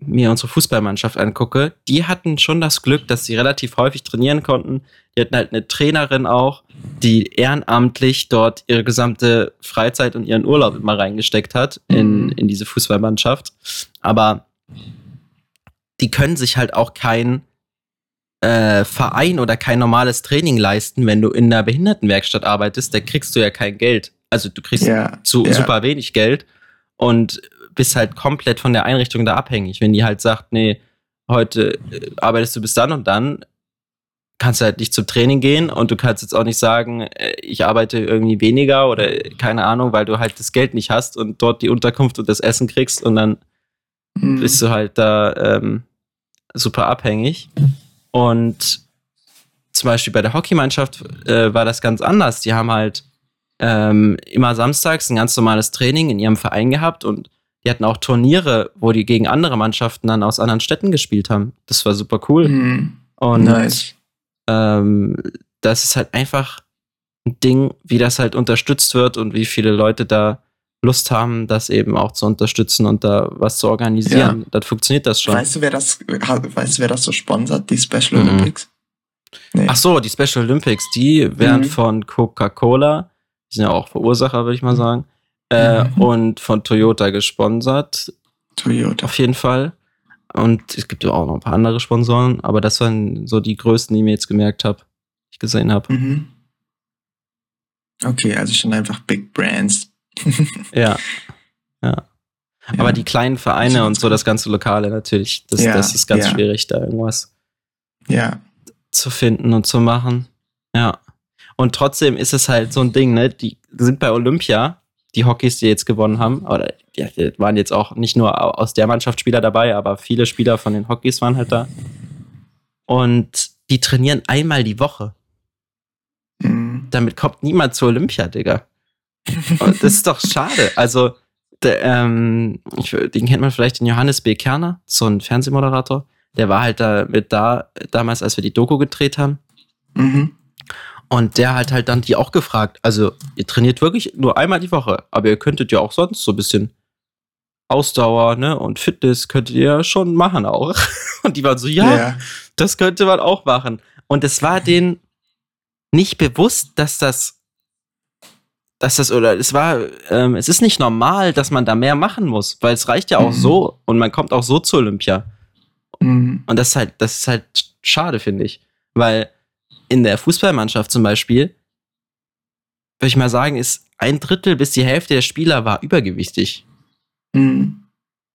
mir unsere Fußballmannschaft angucke, die hatten schon das Glück, dass sie relativ häufig trainieren konnten. Die hatten halt eine Trainerin auch, die ehrenamtlich dort ihre gesamte Freizeit und ihren Urlaub immer reingesteckt hat in, mhm. in diese Fußballmannschaft. Aber die können sich halt auch kein äh, Verein oder kein normales Training leisten, wenn du in einer Behindertenwerkstatt arbeitest, da kriegst du ja kein Geld. Also du kriegst ja, zu, ja. super wenig Geld und bist halt komplett von der Einrichtung da abhängig. Wenn die halt sagt, nee, heute äh, arbeitest du bis dann und dann, kannst du halt nicht zum Training gehen und du kannst jetzt auch nicht sagen, äh, ich arbeite irgendwie weniger oder keine Ahnung, weil du halt das Geld nicht hast und dort die Unterkunft und das Essen kriegst und dann mhm. bist du halt da ähm, super abhängig. Und zum Beispiel bei der Hockeymannschaft äh, war das ganz anders. Die haben halt ähm, immer samstags ein ganz normales Training in ihrem Verein gehabt und die hatten auch Turniere, wo die gegen andere Mannschaften dann aus anderen Städten gespielt haben. Das war super cool. Mhm. Und nice. ähm, das ist halt einfach ein Ding, wie das halt unterstützt wird und wie viele Leute da Lust haben, das eben auch zu unterstützen und da was zu organisieren. Ja. Dann funktioniert das schon. Weißt du, wer das, weißt du, wer das so sponsert, die Special mhm. Olympics? Nee. Ach so, die Special Olympics, die werden mhm. von Coca-Cola, die sind ja auch Verursacher, würde ich mal sagen, äh, mhm. und von Toyota gesponsert. Toyota. Auf jeden Fall. Und es gibt ja auch noch ein paar andere Sponsoren, aber das waren so die größten, die ich mir jetzt gemerkt habe, ich gesehen habe. Mhm. Okay, also schon einfach Big Brands. ja. Ja. Aber die kleinen Vereine und so, das ganze Lokale natürlich, das, ja, das ist ganz ja. schwierig, da irgendwas ja. zu finden und zu machen. Ja. Und trotzdem ist es halt so ein Ding, ne? Die sind bei Olympia die Hockeys, die jetzt gewonnen haben, oder ja, waren jetzt auch nicht nur aus der Mannschaft Spieler dabei, aber viele Spieler von den Hockeys waren halt da. Und die trainieren einmal die Woche. Mhm. Damit kommt niemand zur Olympia, Digga. Und das ist doch schade. Also, der, ähm, ich, den kennt man vielleicht, den Johannes B. Kerner, so ein Fernsehmoderator. Der war halt da mit da, damals, als wir die Doku gedreht haben. Mhm. Und der hat halt dann die auch gefragt, also ihr trainiert wirklich nur einmal die Woche, aber ihr könntet ja auch sonst so ein bisschen Ausdauer ne, und Fitness könntet ihr schon machen auch. Und die waren so, ja, ja. das könnte man auch machen. Und es war denen nicht bewusst, dass das, dass das, oder es war, ähm, es ist nicht normal, dass man da mehr machen muss, weil es reicht ja auch mhm. so und man kommt auch so zur Olympia. Mhm. Und das ist halt, das ist halt schade, finde ich. Weil in der Fußballmannschaft zum Beispiel, würde ich mal sagen, ist ein Drittel bis die Hälfte der Spieler war übergewichtig. Mhm.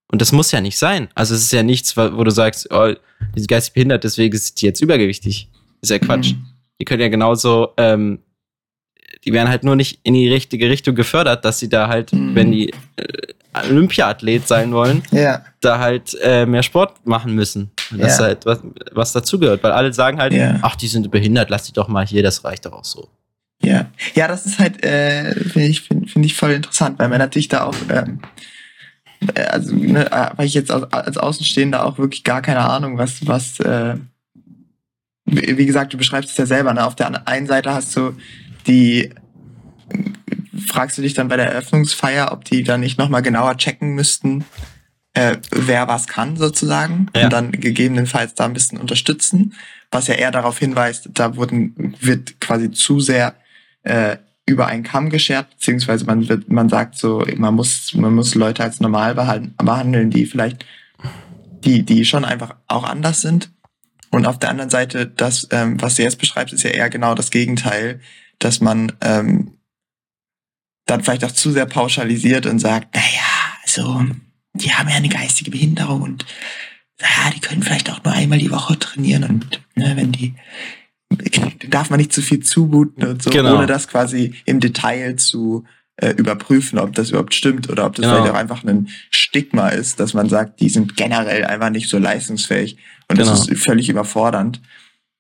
Und das muss ja nicht sein. Also es ist ja nichts, wo du sagst, oh, die ist geistig behindert, deswegen ist die jetzt übergewichtig. ist ja Quatsch. Mhm. Die können ja genauso, ähm, die werden halt nur nicht in die richtige Richtung gefördert, dass sie da halt, mhm. wenn die äh, Olympiaathlet sein wollen, ja. da halt äh, mehr Sport machen müssen. Und das ja. ist halt was, was dazugehört, weil alle sagen halt, ja. ach, die sind behindert, lass die doch mal hier, das reicht doch auch so. Ja, ja, das ist halt, äh, finde ich, finde find ich voll interessant, weil man natürlich da auch, ähm, äh, also, ne, äh, weil ich jetzt als, als Außenstehender auch wirklich gar keine Ahnung, was, was, äh, wie gesagt, du beschreibst es ja selber, ne? Auf der einen Seite hast du die fragst du dich dann bei der Eröffnungsfeier, ob die dann nicht nochmal genauer checken müssten, äh, wer was kann sozusagen ja. und dann gegebenenfalls da ein bisschen unterstützen, was ja eher darauf hinweist, da wurden, wird quasi zu sehr äh, über einen Kamm geschert, beziehungsweise man wird, man sagt so, man muss, man muss Leute als normal behalten, behandeln, die vielleicht, die, die schon einfach auch anders sind. Und auf der anderen Seite, das, ähm, was du jetzt beschreibst, ist ja eher genau das Gegenteil, dass man ähm, dann vielleicht auch zu sehr pauschalisiert und sagt, naja, also, die haben ja eine geistige Behinderung und ja, die können vielleicht auch nur einmal die Woche trainieren und ne, wenn die darf man nicht zu viel zumuten und so, genau. ohne das quasi im Detail zu äh, überprüfen, ob das überhaupt stimmt oder ob das genau. vielleicht auch einfach ein Stigma ist, dass man sagt, die sind generell einfach nicht so leistungsfähig und genau. das ist völlig überfordernd.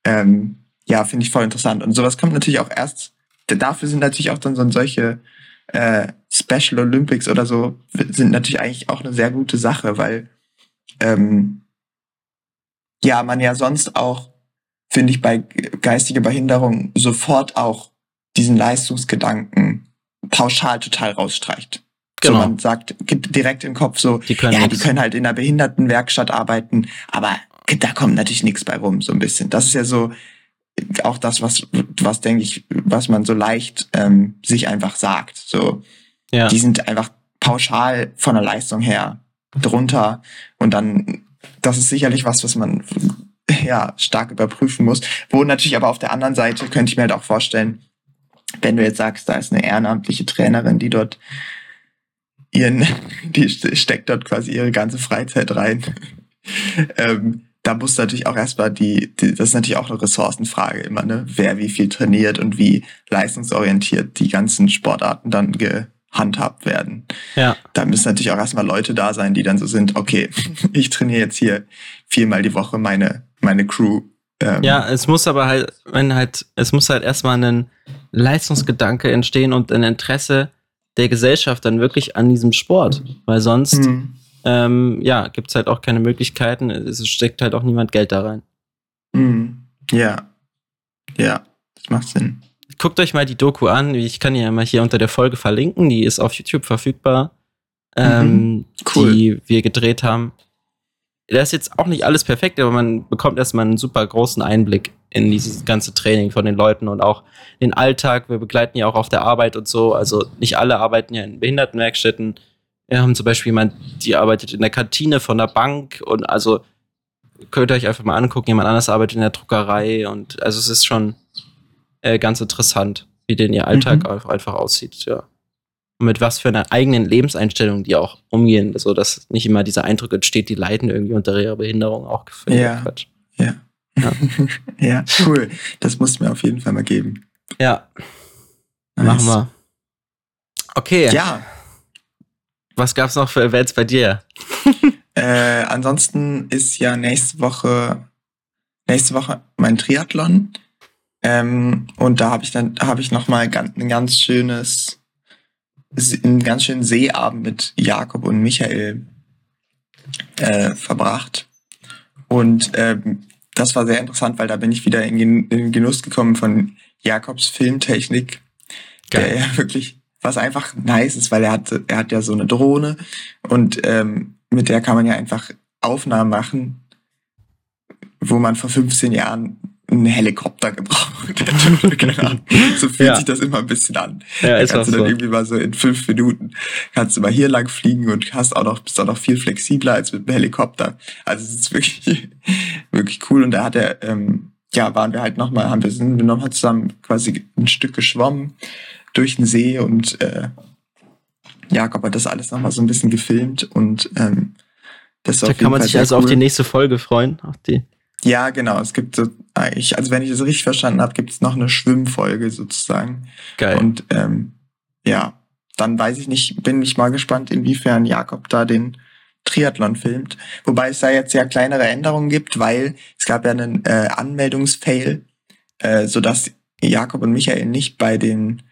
Ähm, ja, finde ich voll interessant. Und sowas kommt natürlich auch erst, dafür sind natürlich auch dann so solche äh, Special Olympics oder so sind natürlich eigentlich auch eine sehr gute Sache, weil ähm, ja, man ja sonst auch, finde ich, bei geistiger Behinderung sofort auch diesen Leistungsgedanken pauschal total rausstreicht. Genau. So man sagt, direkt im Kopf so, die können ja, nix. die können halt in einer Behindertenwerkstatt arbeiten, aber da kommt natürlich nichts bei rum, so ein bisschen. Das ist ja so auch das, was, was denke ich, was man so leicht ähm, sich einfach sagt. So, ja. die sind einfach pauschal von der Leistung her drunter und dann, das ist sicherlich was, was man ja stark überprüfen muss. Wo natürlich aber auf der anderen Seite könnte ich mir halt auch vorstellen, wenn du jetzt sagst, da ist eine ehrenamtliche Trainerin, die dort ihren, die steckt dort quasi ihre ganze Freizeit rein. ähm, da muss natürlich auch erstmal die, die, das ist natürlich auch eine Ressourcenfrage immer, ne? Wer wie viel trainiert und wie leistungsorientiert die ganzen Sportarten dann gehandhabt werden. Ja. Da müssen natürlich auch erstmal Leute da sein, die dann so sind, okay, ich trainiere jetzt hier viermal die Woche meine, meine Crew. Ähm, ja, es muss aber halt, wenn halt, es muss halt erstmal ein Leistungsgedanke entstehen und ein Interesse der Gesellschaft dann wirklich an diesem Sport. Weil sonst, mhm. Ähm, ja, gibt es halt auch keine Möglichkeiten. Es steckt halt auch niemand Geld da rein. Mhm. Ja. Ja, das macht Sinn. Guckt euch mal die Doku an. Ich kann ja mal hier unter der Folge verlinken. Die ist auf YouTube verfügbar. Ähm, mhm. cool. Die wir gedreht haben. Da ist jetzt auch nicht alles perfekt, aber man bekommt erstmal einen super großen Einblick in dieses ganze Training von den Leuten und auch den Alltag. Wir begleiten ja auch auf der Arbeit und so. Also nicht alle arbeiten ja in Behindertenwerkstätten. Wir haben zum Beispiel jemand, die arbeitet in der Kantine von der Bank und also könnt ihr euch einfach mal angucken. Jemand anders arbeitet in der Druckerei und also es ist schon äh, ganz interessant, wie denn ihr Alltag mhm. einfach aussieht, ja. Und mit was für einer eigenen Lebenseinstellung die auch umgehen, so dass nicht immer dieser Eindruck entsteht, die leiden irgendwie unter ihrer Behinderung auch gefällt. Ja. Ja. Ja. ja, cool. Das musst du mir auf jeden Fall mal geben. Ja. Nice. Machen wir. Okay. Ja. Was gab's noch für Events bei dir? äh, ansonsten ist ja nächste Woche nächste Woche mein Triathlon. Ähm, und da habe ich dann habe ich noch mal ganz, ein ganz schönes einen ganz schönen Seeabend mit Jakob und Michael äh, verbracht. Und ähm, das war sehr interessant, weil da bin ich wieder in den Genuss gekommen von Jakobs Filmtechnik, Geil. der ja wirklich, was einfach nice ist, weil er hat, er hat ja so eine Drohne und ähm, mit der kann man ja einfach Aufnahmen machen, wo man vor 15 Jahren einen Helikopter gebraucht hätte. so fühlt ja. sich das immer ein bisschen an. Ja, ist da kannst du dann so. irgendwie mal so in fünf Minuten kannst du mal hier lang fliegen und hast auch noch, bist auch noch viel flexibler als mit einem Helikopter. Also es ist wirklich, wirklich cool. Und da hat er, ähm, ja, waren wir halt nochmal, haben wir sind wir nochmal zusammen quasi ein Stück geschwommen durch den See und äh, Jakob hat das alles nochmal so ein bisschen gefilmt und ähm, das Da kann man sich also cool. auf die nächste Folge freuen, auf die ja, genau. Es gibt so, ich, also wenn ich das richtig verstanden habe, gibt es noch eine Schwimmfolge sozusagen. Geil. Und ähm, ja, dann weiß ich nicht, bin ich mal gespannt, inwiefern Jakob da den Triathlon filmt. Wobei es da jetzt ja kleinere Änderungen gibt, weil es gab ja einen äh, Anmeldungsfail, äh, sodass Jakob und Michael nicht bei den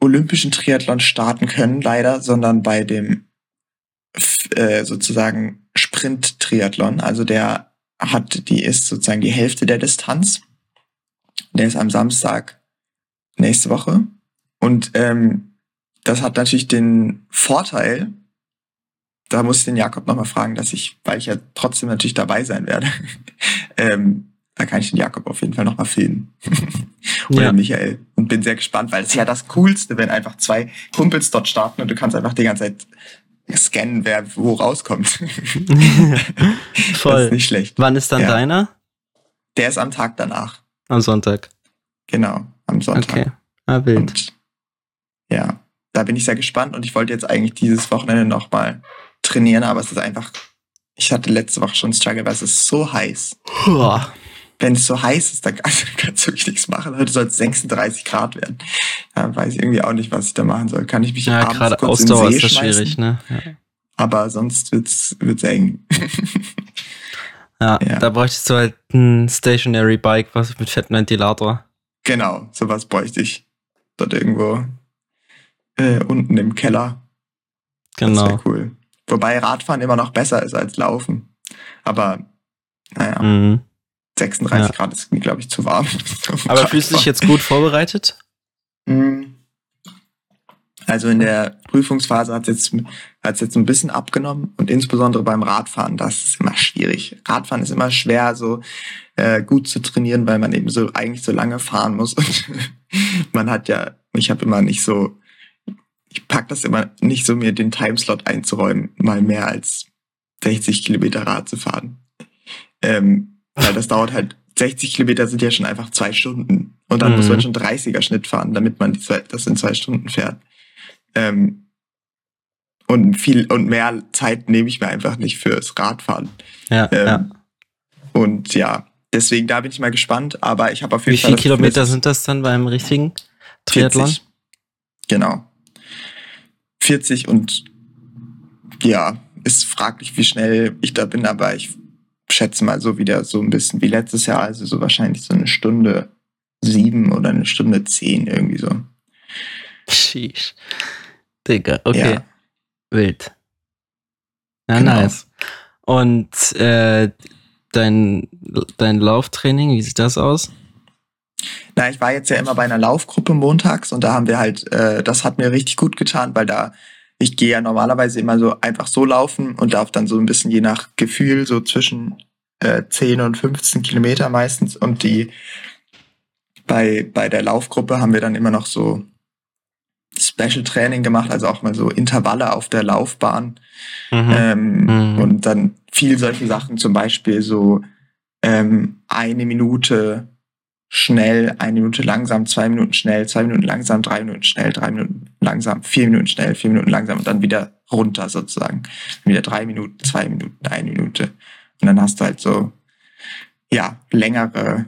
Olympischen Triathlon starten können, leider, sondern bei dem äh, sozusagen Sprint-Triathlon, also der hat, die ist sozusagen die Hälfte der Distanz. Der ist am Samstag nächste Woche. Und ähm, das hat natürlich den Vorteil, da muss ich den Jakob nochmal fragen, dass ich, weil ich ja trotzdem natürlich dabei sein werde, ähm, da kann ich den Jakob auf jeden Fall nochmal filmen. Oder ja. Michael. Und bin sehr gespannt, weil es ist ja das Coolste, wenn einfach zwei Kumpels dort starten und du kannst einfach die ganze Zeit scannen, wer wo rauskommt. Voll. Das ist nicht schlecht. Wann ist dann ja. deiner? Der ist am Tag danach. Am Sonntag. Genau, am Sonntag. Okay. Ah, wild. Und ja, da bin ich sehr gespannt und ich wollte jetzt eigentlich dieses Wochenende nochmal trainieren, aber es ist einfach, ich hatte letzte Woche schon Struggle, weil es ist so heiß. Boah wenn es so heiß ist, dann kannst du wirklich nichts machen. Heute soll es 36 Grad werden. Da weiß ich irgendwie auch nicht, was ich da machen soll. Kann ich mich ja, abends kurz Ausdauer in See ist das schmeißen? schwierig, ne? Ja. Aber sonst wird's, wird's eng. ja, ja, da bräuchtest du halt ein Stationary Bike, was mit fetten Ventilator. Genau, sowas bräuchte ich. Dort irgendwo äh, unten im Keller. Genau. Das cool. Wobei Radfahren immer noch besser ist als Laufen. Aber naja, Mhm. 36 Ja. Grad ist mir, glaube ich, zu warm. Aber fühlst du dich jetzt gut vorbereitet? Mm. Also in der Prüfungsphase hat es jetzt, hat's jetzt ein bisschen abgenommen und insbesondere beim Radfahren, das ist immer schwierig. Radfahren ist immer schwer, so äh, gut zu trainieren, weil man eben so eigentlich so lange fahren muss. Und man hat ja, ich habe immer nicht so, ich pack das immer nicht so, mir den Timeslot einzuräumen, mal mehr als 60 Kilometer Rad zu fahren. Ähm, weil das dauert halt, 60 Kilometer sind ja schon einfach zwei Stunden. Und dann Mhm. muss man schon 30er Schnitt fahren, damit man zwei, das in zwei Stunden fährt. Ähm, und viel und mehr Zeit nehme ich mir einfach nicht fürs Radfahren. Ja, Ähm, ja. Und ja, deswegen da bin ich mal gespannt. Aber ich habe auf jeden Wie Fall. viele das Gefühl, Kilometer sind das dann beim richtigen Triathlon? 40. Genau. 40 und ja, ist fraglich, wie schnell ich da bin, aber ich schätze mal so wieder so ein bisschen wie letztes Jahr, also so wahrscheinlich so eine Stunde sieben oder eine Stunde zehn irgendwie so. Sheesh. Digga, okay. Ja. Wild. Ja, Genau. nice. Und äh, dein, dein Lauftraining, wie sieht das aus? Na, ich war jetzt ja immer bei einer Laufgruppe montags und da haben wir halt, äh, das hat mir richtig gut getan, weil da, ich gehe ja normalerweise immer so einfach so laufen und darf dann so ein bisschen je nach Gefühl so zwischen äh, 10 und 15 Kilometer meistens und die bei, bei der Laufgruppe haben wir dann immer noch so Special Training gemacht, also auch mal so Intervalle auf der Laufbahn. Mhm. Ähm, Mhm. Und dann viel solche Sachen, zum Beispiel so ähm, eine Minute schnell, eine Minute langsam, zwei Minuten schnell, zwei Minuten langsam, drei Minuten schnell, drei Minuten langsam, vier Minuten schnell, vier Minuten langsam und dann wieder runter sozusagen. Wieder drei Minuten, zwei Minuten, eine Minute. Und dann hast du halt so, ja, längere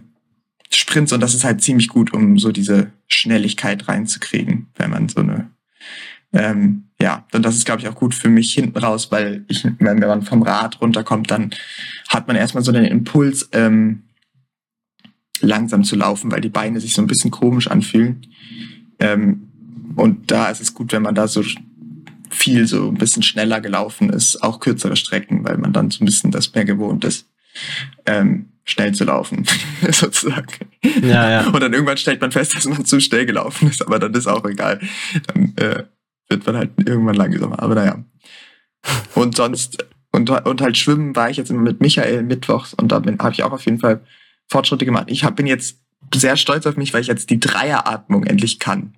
Sprints und das ist halt ziemlich gut, um so diese Schnelligkeit reinzukriegen, wenn man so eine ähm, ja, und das ist, glaube ich, auch gut für mich hinten raus, weil ich, wenn man vom Rad runterkommt, dann hat man erstmal so den Impuls, ähm, langsam zu laufen, weil die Beine sich so ein bisschen komisch anfühlen. Ähm, und da ist es gut, wenn man da so viel so ein bisschen schneller gelaufen ist, auch kürzere Strecken, weil man dann so ein bisschen das mehr gewohnt ist, ähm, schnell zu laufen, sozusagen. Ja, ja. Und dann irgendwann stellt man fest, dass man zu schnell gelaufen ist, aber dann ist auch egal. Dann äh, wird man halt irgendwann langsamer. Aber naja. Und sonst, und, und halt schwimmen war ich jetzt immer mit Michael mittwochs und da habe ich auch auf jeden Fall Fortschritte gemacht. Ich hab, bin jetzt sehr stolz auf mich, weil ich jetzt die Dreieratmung endlich kann.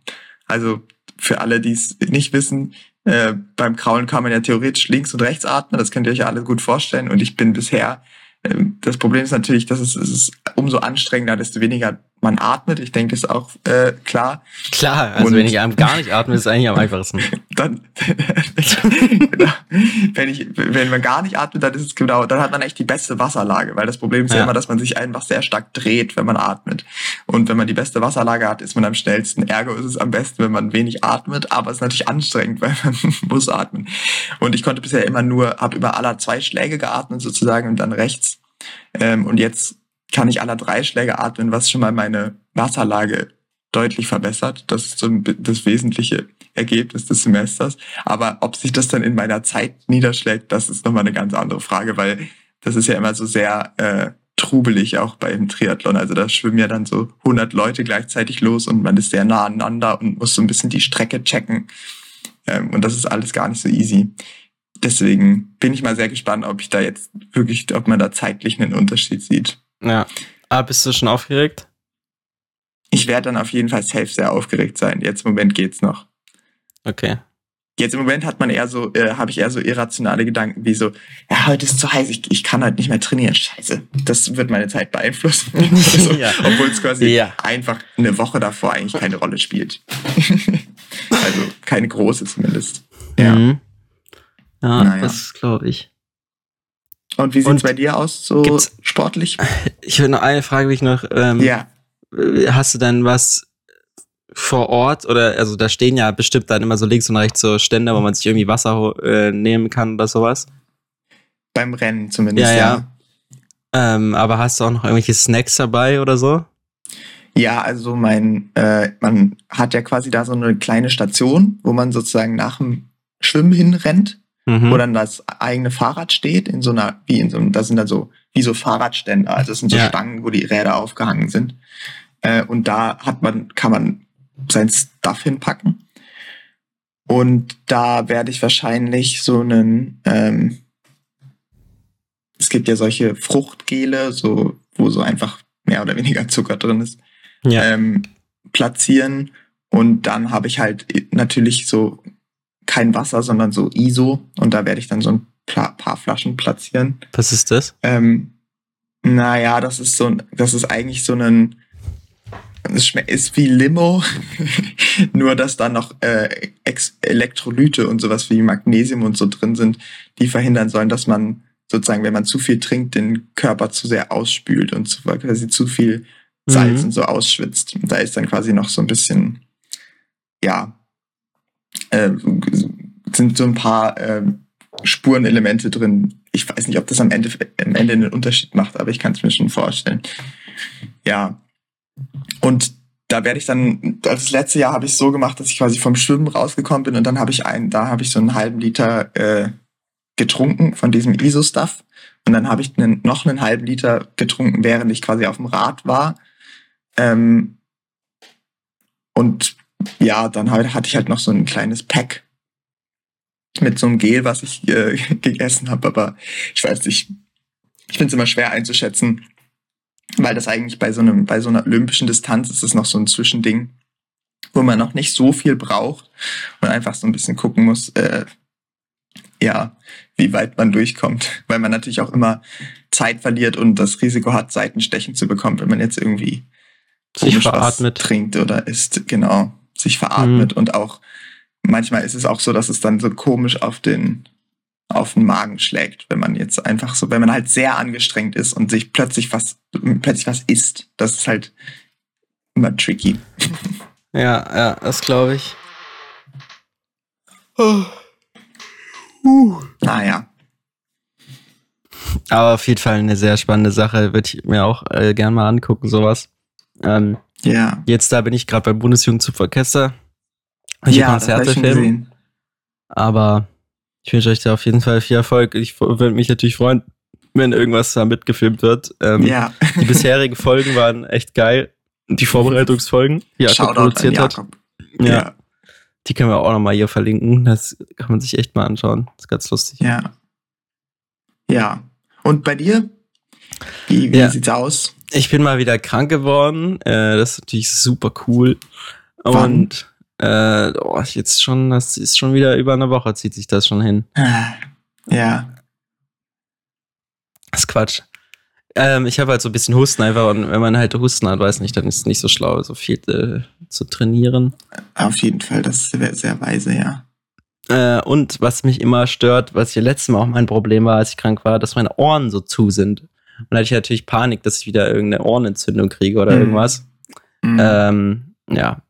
Also für alle, die es nicht wissen, äh, beim Kraulen kann man ja theoretisch links und rechts atmen. Das könnt ihr euch ja alle gut vorstellen. Und ich bin bisher, ähm, das Problem ist natürlich, dass es, es ist umso anstrengender, desto weniger man atmet. Ich denke, ist auch äh, klar. Klar, also Und- wenn ich gar nicht atme, ist eigentlich am einfachsten. Dann, genau, wenn ich, wenn man gar nicht atmet, dann ist es genau, dann hat man echt die beste Wasserlage, weil das Problem ist ja, Ja. immer, dass man sich einfach sehr stark dreht, wenn man atmet. Und wenn man die beste Wasserlage hat, ist man am schnellsten. Ergo ist es am besten, wenn man wenig atmet, aber es ist natürlich anstrengend, weil man muss atmen. Und ich konnte bisher immer nur, habe über aller zwei Schläge geatmet sozusagen und dann rechts. Ähm, und jetzt kann ich aller drei Schläge atmen, was schon mal meine Wasserlage deutlich verbessert. Das ist so das wesentliche Ergebnis des Semesters. Aber ob sich das dann in meiner Zeit niederschlägt, das ist nochmal eine ganz andere Frage, weil das ist ja immer so sehr äh, trubelig auch beim Triathlon. Also da schwimmen ja dann so 100 Leute gleichzeitig los und man ist sehr nah aneinander und muss so ein bisschen die Strecke checken. Ähm, und das ist alles gar nicht so easy. Deswegen bin ich mal sehr gespannt, ob ich da jetzt wirklich, ob man da zeitlich einen Unterschied sieht. Ja. Ah, bist du schon aufgeregt? Ich werde dann auf jeden Fall safe sehr aufgeregt sein. Jetzt im Moment geht's noch. Okay. Jetzt im Moment hat man eher so, äh, habe ich eher so irrationale Gedanken wie so, ja, heute ist zu heiß, ich, ich kann heute nicht mehr trainieren. Scheiße, das wird meine Zeit beeinflussen. so, Ja. Obwohl es quasi Ja. einfach eine Woche davor eigentlich keine Rolle spielt. also keine große zumindest. Ja. Mhm. Ja, Naja. das glaube ich. Und wie sieht's Und bei dir aus, so sportlich? Ich will noch eine Frage, will ich noch. Ähm, Ja. Hast du dann was vor Ort oder also da stehen ja bestimmt dann immer so links und rechts so Stände, wo man sich irgendwie Wasser äh, nehmen kann oder sowas? Beim Rennen zumindest, Ja, ja. ja. Ähm, aber hast du auch noch irgendwelche Snacks dabei oder so? Ja, also mein, äh, man hat ja quasi da so eine kleine Station, wo man sozusagen nach dem Schwimmen hinrennt. Mhm. wo dann das eigene Fahrrad steht, in so einer, wie in so einem, das sind dann so, wie so Fahrradständer, also das sind so ja. Stangen, wo die Räder aufgehangen sind. Äh, und da hat man, kann man sein Stuff hinpacken. Und da werde ich wahrscheinlich so einen, ähm, es gibt ja solche Fruchtgele, so, wo so einfach mehr oder weniger Zucker drin ist, ja. ähm, platzieren. Und dann habe ich halt natürlich so kein Wasser, sondern so ISO. Und da werde ich dann so ein paar Flaschen platzieren. Was ist das? Ähm, naja, das ist so, das ist eigentlich so ein, es ist wie Limo, nur dass da noch äh, Elektrolyte und sowas wie Magnesium und so drin sind, die verhindern sollen, dass man sozusagen, wenn man zu viel trinkt, den Körper zu sehr ausspült und zu, quasi zu viel Salz mhm. und so ausschwitzt. Und da ist dann quasi noch so ein bisschen, ja, äh, sind so ein paar äh, Spurenelemente drin. Ich weiß nicht, ob das am Ende, am Ende einen Unterschied macht, aber ich kann es mir schon vorstellen. Ja. Und da werde ich dann, das letzte Jahr habe ich so gemacht, dass ich quasi vom Schwimmen rausgekommen bin und dann habe ich einen, da habe ich so einen halben Liter äh, getrunken von diesem ISO-Stuff. Und dann habe ich einen, noch einen halben Liter getrunken, während ich quasi auf dem Rad war. Ähm, und ja, dann hatte ich halt noch so ein kleines Pack mit so einem Gel, was ich äh, gegessen habe. Aber ich weiß nicht, ich finde es immer schwer einzuschätzen, weil das eigentlich bei so einem, bei so einer olympischen Distanz ist es noch so ein Zwischending, wo man noch nicht so viel braucht und einfach so ein bisschen gucken muss, äh, ja, wie weit man durchkommt, weil man natürlich auch immer Zeit verliert und das Risiko hat, Seitenstechen zu bekommen, wenn man jetzt irgendwie sich veratmet. trinkt oder isst, genau, sich veratmet mhm. und auch manchmal ist es auch so, dass es dann so komisch auf den auf den Magen schlägt, wenn man jetzt einfach so, wenn man halt sehr angestrengt ist und sich plötzlich was plötzlich was isst, das ist halt immer tricky. Ja, ja, das glaube ich. Oh. Uh. Naja. Aber auf jeden Fall eine sehr spannende Sache. Würde ich mir auch äh, gern mal angucken, sowas. Ähm, ja. Jetzt da bin ich gerade beim Bundesjugendzugorchester. Ich ja, Konzerte filmen. Aber ich wünsche euch da auf jeden Fall viel Erfolg. Ich würde mich natürlich freuen, wenn irgendwas da mitgefilmt wird. Ähm, ja. Die bisherigen Folgen waren echt geil. Die Vorbereitungsfolgen, die Jakob produziert hat. Ja. ja. Die können wir auch nochmal hier verlinken. Das kann man sich echt mal anschauen. Das ist ganz lustig. Ja. Ja. Und bei dir? Wie, wie ja. sieht's aus? Ich bin mal wieder krank geworden. Äh, das ist natürlich super cool. Wann? Und äh, oh, jetzt schon, das ist schon wieder über eine Woche, zieht sich das schon hin. Ja. Das ist Quatsch. Ähm, ich habe halt so ein bisschen Husten einfach und wenn man halt Husten hat, weiß nicht, dann ist es nicht so schlau, so viel äh, zu trainieren. Auf jeden Fall, das ist sehr, sehr weise, ja. Äh, und was mich immer stört, was hier letztes Mal auch mein Problem war, als ich krank war, dass meine Ohren so zu sind. Und da hatte ich natürlich Panik, dass ich wieder irgendeine Ohrenentzündung kriege oder mhm. irgendwas. Mhm. Ähm, ja.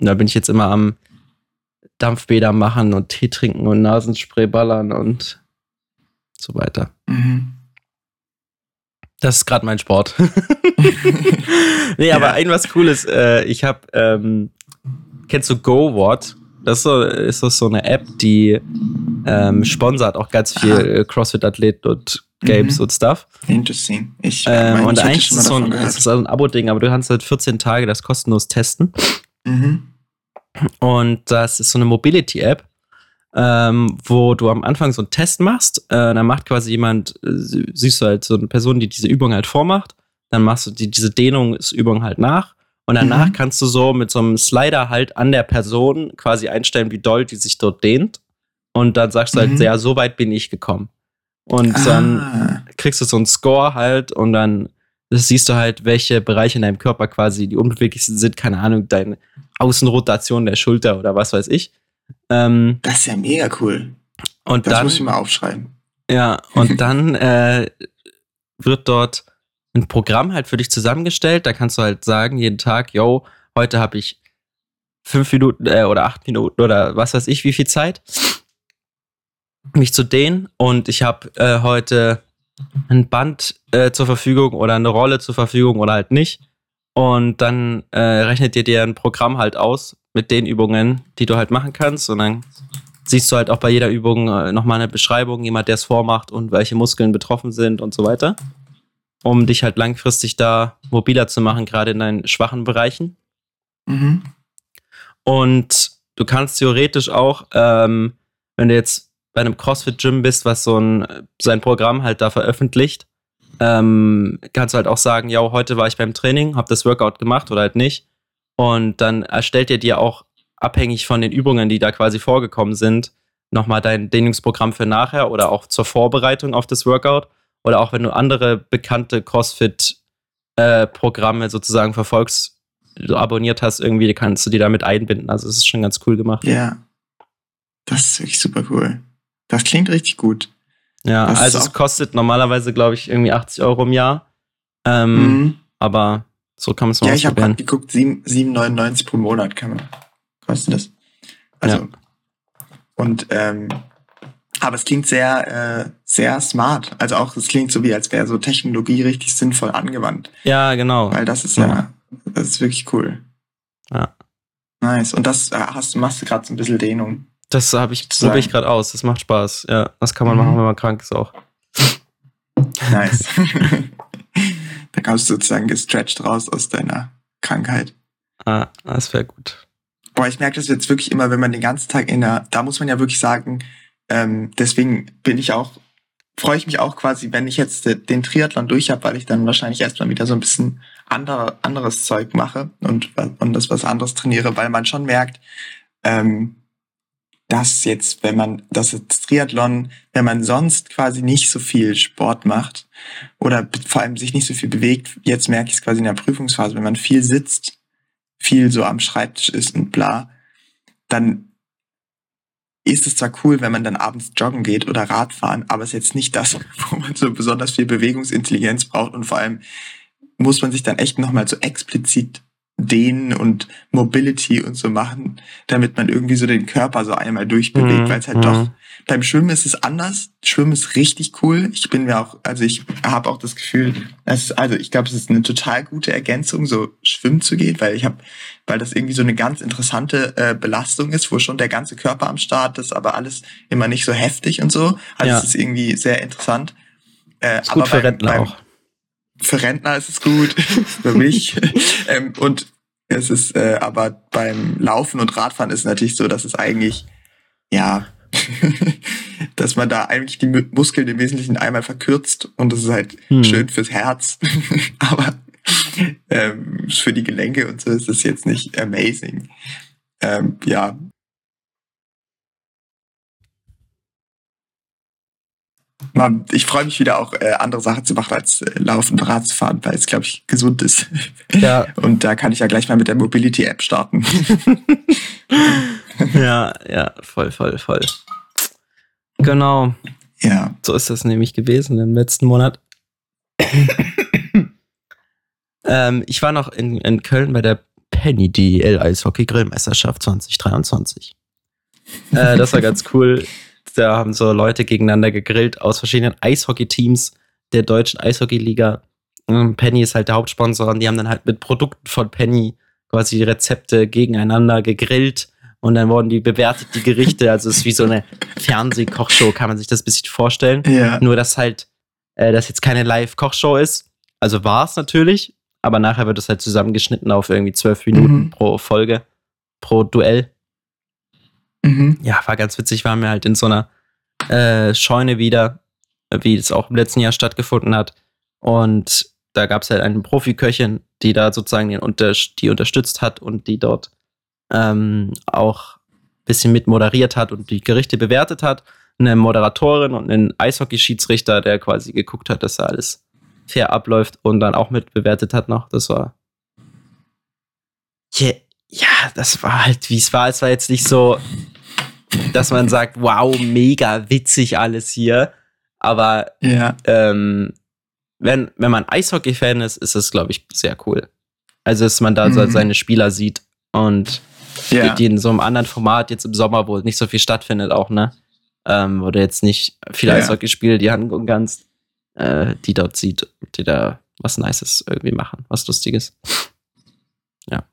Und da bin ich jetzt immer am Dampfbäder machen und Tee trinken und Nasenspray ballern und so weiter. Mhm. Das ist gerade mein Sport. nee, ja. aber ein was Cooles. Äh, ich habe, ähm, kennst du GoWatt? Das ist, so, ist das so eine App, die ähm, sponsert auch ganz viel CrossFit-Athleten und Games mhm. und Stuff. Interesting. Ich, ähm, mein, und ich eigentlich ist es so ein, ist ein Abo-Ding, aber du kannst halt 14 Tage das kostenlos testen. Mhm. Und das ist so eine Mobility-App ähm, wo du am Anfang so einen Test machst. Äh, dann macht quasi jemand, äh, siehst du halt so eine Person, die diese Übung halt vormacht. Dann machst du die, diese Dehnungsübung halt nach. Und danach mhm. kannst du so mit so einem Slider halt an der Person quasi einstellen, wie doll die sich dort dehnt. Und dann sagst du halt, mhm. ja, so weit bin ich gekommen. Und ah. dann kriegst du so einen Score halt und dann siehst du halt, welche Bereiche in deinem Körper quasi die unbeweglichsten sind. Keine Ahnung, deine Außenrotation der Schulter oder was weiß ich. Ähm, das ist ja mega cool. Und das dann, muss ich mal aufschreiben. Ja, und dann äh, wird dort ein Programm halt für dich zusammengestellt. Da kannst du halt sagen, jeden Tag, yo, heute habe ich fünf Minuten äh, oder acht Minuten oder was weiß ich, wie viel Zeit, mich zu dehnen. Und ich habe äh, heute ein Band äh, zur Verfügung oder eine Rolle zur Verfügung oder halt nicht. Und dann äh, rechnet dir dir ein Programm halt aus, mit den Übungen, die du halt machen kannst. Und dann siehst du halt auch bei jeder Übung äh, nochmal eine Beschreibung, jemand, der es vormacht und welche Muskeln betroffen sind und so weiter. Um dich halt langfristig da mobiler zu machen, gerade in deinen schwachen Bereichen. Mhm. Und du kannst theoretisch auch, ähm, wenn du jetzt bei einem CrossFit-Gym bist, was so ein sein Programm halt da veröffentlicht, ähm, kannst du halt auch sagen, ja, heute war ich beim Training, habe das Workout gemacht oder halt nicht. Und dann erstellt er dir auch abhängig von den Übungen, die da quasi vorgekommen sind, nochmal dein Dehnungsprogramm für nachher oder auch zur Vorbereitung auf das Workout. Oder auch wenn du andere bekannte CrossFit-Programme äh, sozusagen verfolgst, du abonniert hast, irgendwie kannst du die damit einbinden. Also es ist schon ganz cool gemacht. Ja. Das ist wirklich super cool. Das klingt richtig gut. Ja, das also es kostet normalerweise, glaube ich, irgendwie 80 Euro im Jahr. Ähm, mhm. Aber so kann man es mal Ja, ich habe gerade geguckt, 7,99 pro Monat kann man, kostet das. Also, ja. und, ähm, aber es klingt sehr, äh, sehr smart. Also auch, es klingt so wie, als wäre so Technologie richtig sinnvoll angewandt. Ja, genau. Weil das ist ja, ja das ist wirklich cool. Ja. Nice. Und das äh, hast, machst du gerade so ein bisschen Dehnung. Das habe ich, probiere ich gerade aus. Das macht Spaß. Ja, das kann man mhm. machen, wenn man krank ist auch. Nice. da kommst du sozusagen gestretched raus aus deiner Krankheit. Ah, das wäre gut. Boah, ich merke das jetzt wirklich immer, wenn man den ganzen Tag in der, da muss man ja wirklich sagen, ähm, deswegen bin ich auch, freue ich mich auch quasi, wenn ich jetzt den Triathlon durch habe, weil ich dann wahrscheinlich erstmal wieder so ein bisschen andere, anderes Zeug mache und, und das was anderes trainiere, weil man schon merkt, ähm, dass jetzt, wenn man, das Triathlon, wenn man sonst quasi nicht so viel Sport macht oder vor allem sich nicht so viel bewegt, jetzt merke ich es quasi in der Prüfungsphase, wenn man viel sitzt, viel so am Schreibtisch ist und bla, dann ist es zwar cool, wenn man dann abends joggen geht oder Radfahren, aber es ist jetzt nicht das, wo man so besonders viel Bewegungsintelligenz braucht und vor allem muss man sich dann echt nochmal so explizit Dehnen und Mobility und so machen, damit man irgendwie so den Körper so einmal durchbewegt, mhm. weil es halt mhm. doch beim Schwimmen ist es anders. Schwimmen ist richtig cool. Ich bin mir auch, also ich habe auch das Gefühl, es, also ich glaube, es ist eine total gute Ergänzung, so schwimmen zu gehen, weil ich habe, weil das irgendwie so eine ganz interessante äh, Belastung ist, wo schon der ganze Körper am Start ist, aber alles immer nicht so heftig und so. Also ja. es ist irgendwie sehr interessant. Äh, ist gut für Rentner beim, auch für Rentner ist es gut, für mich. ähm, und es ist, äh, aber beim Laufen und Radfahren ist es natürlich so, dass es eigentlich, ja, dass man da eigentlich die Muskeln im Wesentlichen einmal verkürzt und das ist halt hm. schön fürs Herz. aber ähm, für die Gelenke und so ist es jetzt nicht amazing. Ähm, ja, man, ich freue mich wieder auch äh, andere Sachen zu machen als äh, Laufen Rad zu fahren, weil es, glaube ich, gesund ist. Ja. Und da kann ich ja gleich mal mit der Mobility-App starten. ja, ja, voll, voll, voll. Genau. Ja. So ist das nämlich gewesen im letzten Monat. ähm, ich war noch in, in Köln bei der Penny DL Eishockey Grillmeisterschaft 2023. Äh, das war ganz cool da haben so Leute gegeneinander gegrillt aus verschiedenen Eishockey-Teams der deutschen Eishockey-Liga. Penny ist halt der Hauptsponsor und die haben dann halt mit Produkten von Penny quasi die Rezepte gegeneinander gegrillt und dann wurden die bewertet, die Gerichte. Also es ist wie so eine Fernsehkochshow, kann man sich das ein bisschen vorstellen. Ja. Nur, dass halt äh, das jetzt keine Live-Kochshow ist. Also war es natürlich, aber nachher wird es halt zusammengeschnitten auf irgendwie zwölf Minuten mhm. pro Folge, pro Duell. Mhm. Ja, war ganz witzig, waren wir halt in so einer äh, Scheune wieder, wie es auch im letzten Jahr stattgefunden hat. Und da gab es halt eine Profiköchin, die da sozusagen den unter, die unterstützt hat und die dort ähm, auch ein bisschen mit moderiert hat und die Gerichte bewertet hat. Eine Moderatorin und einen Eishockey-Schiedsrichter, der quasi geguckt hat, dass da alles fair abläuft und dann auch mit bewertet hat noch. Das war. Yeah, ja, das war halt, wie es war. Es war jetzt nicht so, dass man sagt, wow, mega witzig alles hier. Aber ja. ähm, wenn, wenn man Eishockey-Fan ist, ist es, glaube ich, sehr cool. Also, dass man da mhm. so seine Spieler sieht und ja. die in so einem anderen Format jetzt im Sommer, wo nicht so viel stattfindet, auch, ne? Ähm, wo du jetzt nicht viele ja. Eishockey-Spiele die Hand und kannst, äh, die dort sieht, die da was Nices irgendwie machen, was Lustiges. Ja.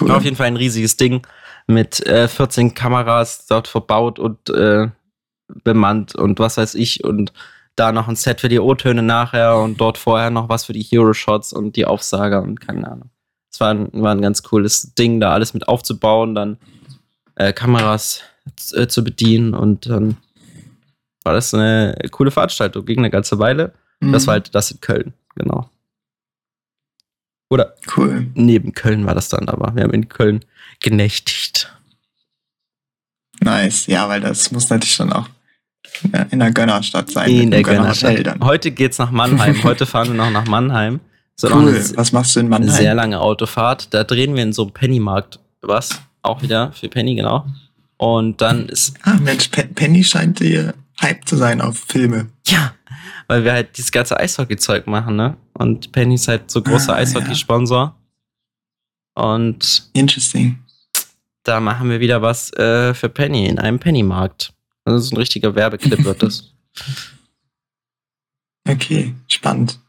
Cool. Auf jeden Fall ein riesiges Ding mit äh, 14 Kameras dort verbaut und äh, bemannt und was weiß ich und da noch ein Set für die O-Töne nachher und dort vorher noch was für die Hero-Shots und die Aufsager und keine Ahnung. Es war ein, war ein ganz cooles Ding, da alles mit aufzubauen, dann äh, Kameras äh, zu bedienen und dann war das eine coole Veranstaltung, ging eine ganze Weile. Mhm. Das war halt das in Köln, genau. Oder cool. neben Köln war das dann, aber wir haben in Köln genächtigt. Nice, ja, weil das muss natürlich schon auch in der Gönnerstadt sein. In der Gönnerstadt. Heute geht's nach Mannheim. Heute fahren wir noch nach Mannheim. So cool. Was machst du in Mannheim? Eine sehr lange Autofahrt. Da drehen wir in so einem Pennymarkt was. Auch wieder für Penny, genau. Und dann ist. Ah, Mensch, Penny scheint dir Hype zu sein auf Filme. Ja, weil wir halt dieses ganze Eishockey-Zeug machen, ne? Und Penny ist halt so großer ah, Eishockey-Sponsor. Ja. Und. Interesting. Da machen wir wieder was äh, für Penny in einem Pennymarkt. Also so ein richtiger Werbeclip wird das. Okay, spannend.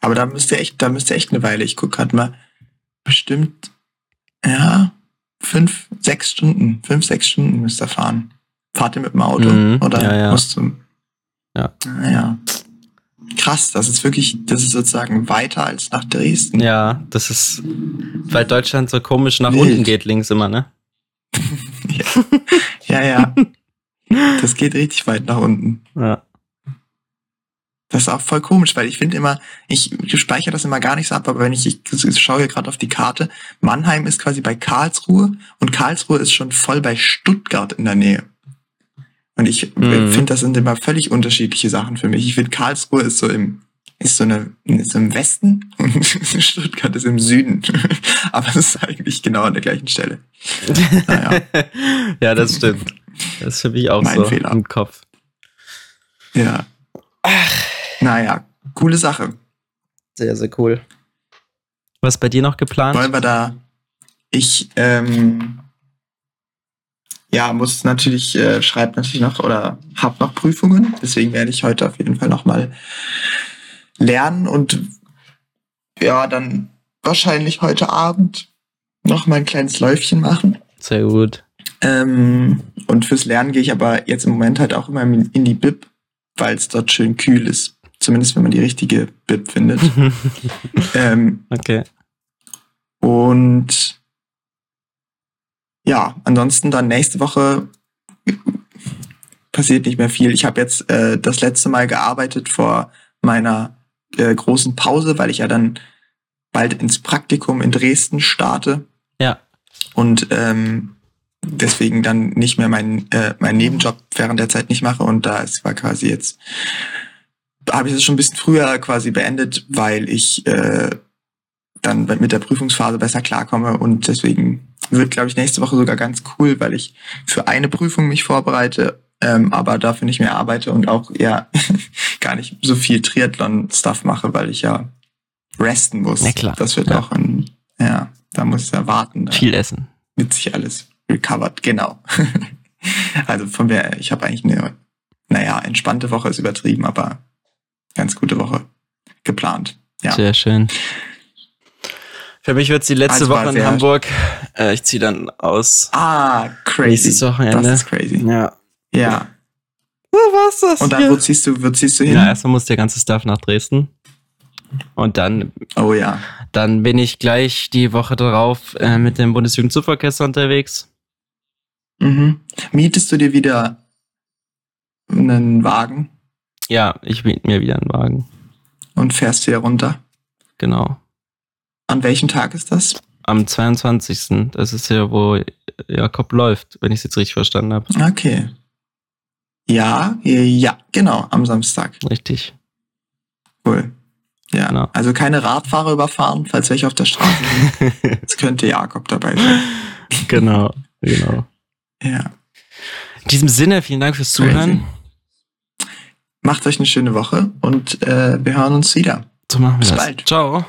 Aber da müsst ihr echt, da müsst ihr echt eine Weile. Ich gucke gerade mal. Bestimmt, ja, fünf, sechs Stunden, fünf, sechs Stunden müsst ihr fahren. Fahrt ihr mit dem Auto? Mhm, oder ja, ja. musst du. Ja. Naja. Krass, das ist wirklich, das ist sozusagen weiter als nach Dresden. Ja, das ist, weil Deutschland so komisch nach Wild. unten geht links immer, ne? ja, ja. ja. Das geht richtig weit nach unten. Ja. Das ist auch voll komisch, weil ich finde immer, ich speichere das immer gar nicht so ab, aber wenn ich, ich schaue hier gerade auf die Karte, Mannheim ist quasi bei Karlsruhe und Karlsruhe ist schon voll bei Stuttgart in der Nähe. Und ich mhm. finde, das sind immer völlig unterschiedliche Sachen für mich. Ich finde, Karlsruhe ist so im, ist so, eine, ist so im Westen und Stuttgart ist im Süden. aber es ist eigentlich genau an der gleichen Stelle. Naja. ja, das stimmt. Das ist für mich auch mein so Fehler. im Kopf. Ja. Ach. Naja, coole Sache. Sehr, sehr cool. Was ist bei dir noch geplant? Wollen wir da. Ich, ähm, ja, muss natürlich, äh, schreibt natürlich noch oder hab noch Prüfungen. Deswegen werde ich heute auf jeden Fall nochmal lernen und ja, dann wahrscheinlich heute Abend noch mal ein kleines Läufchen machen. Sehr gut. Ähm, und fürs Lernen gehe ich aber jetzt im Moment halt auch immer in die Bib, weil es dort schön kühl ist. Zumindest wenn man die richtige Bib findet. ähm, okay. Und ja, ansonsten dann nächste Woche passiert nicht mehr viel. Ich habe jetzt äh, das letzte Mal gearbeitet vor meiner äh, großen Pause, weil ich ja dann bald ins Praktikum in Dresden starte. Ja. Und ähm, deswegen dann nicht mehr meinen äh, meinen Nebenjob während der Zeit nicht mache und da ist war quasi jetzt habe ich es schon ein bisschen früher quasi beendet, weil ich äh, dann mit der Prüfungsphase besser klarkomme und deswegen wird glaube ich nächste Woche sogar ganz cool, weil ich für eine Prüfung mich vorbereite, ähm, aber dafür nicht mehr arbeite und auch ja gar nicht so viel Triathlon-Stuff mache, weil ich ja resten muss. Ja, klar. Das wird ja. auch ein, ja, da muss ich erwarten. Viel essen. Mit sich alles recovered, genau. also von mir, ich habe eigentlich eine, naja, entspannte Woche ist übertrieben, aber ganz gute Woche geplant. Ja. Sehr schön. Für mich wird es die letzte Woche in Hamburg. Äh, ich ziehe dann aus. Ah, crazy. Nächstes Wochenende. Das ist crazy. Ja. Ja. Wo war's das? Und dann, hier? wo ziehst du, wo ziehst du hin? Ja, erstmal muss der ganze Stuff nach Dresden. Und dann, oh ja, dann bin ich gleich die Woche darauf äh, mit dem Bundesjugendzugorchester unterwegs. Mhm. Mietest du dir wieder einen Wagen? Ja, ich miete mir wieder einen Wagen. Und fährst hier runter? Genau. An welchem Tag ist das? Am 22. Das ist ja, wo Jakob läuft, wenn ich es jetzt richtig verstanden habe. Okay. Ja, ja, genau, am Samstag. Richtig. Cool. Ja, genau. also keine Radfahrer überfahren, falls welche auf der Straße sind. Es könnte Jakob dabei sein. Genau, genau. Ja. In diesem Sinne, vielen Dank fürs Zuhören. Macht euch eine schöne Woche und äh, wir hören uns wieder. So machen wir Bis das. bald. Ciao.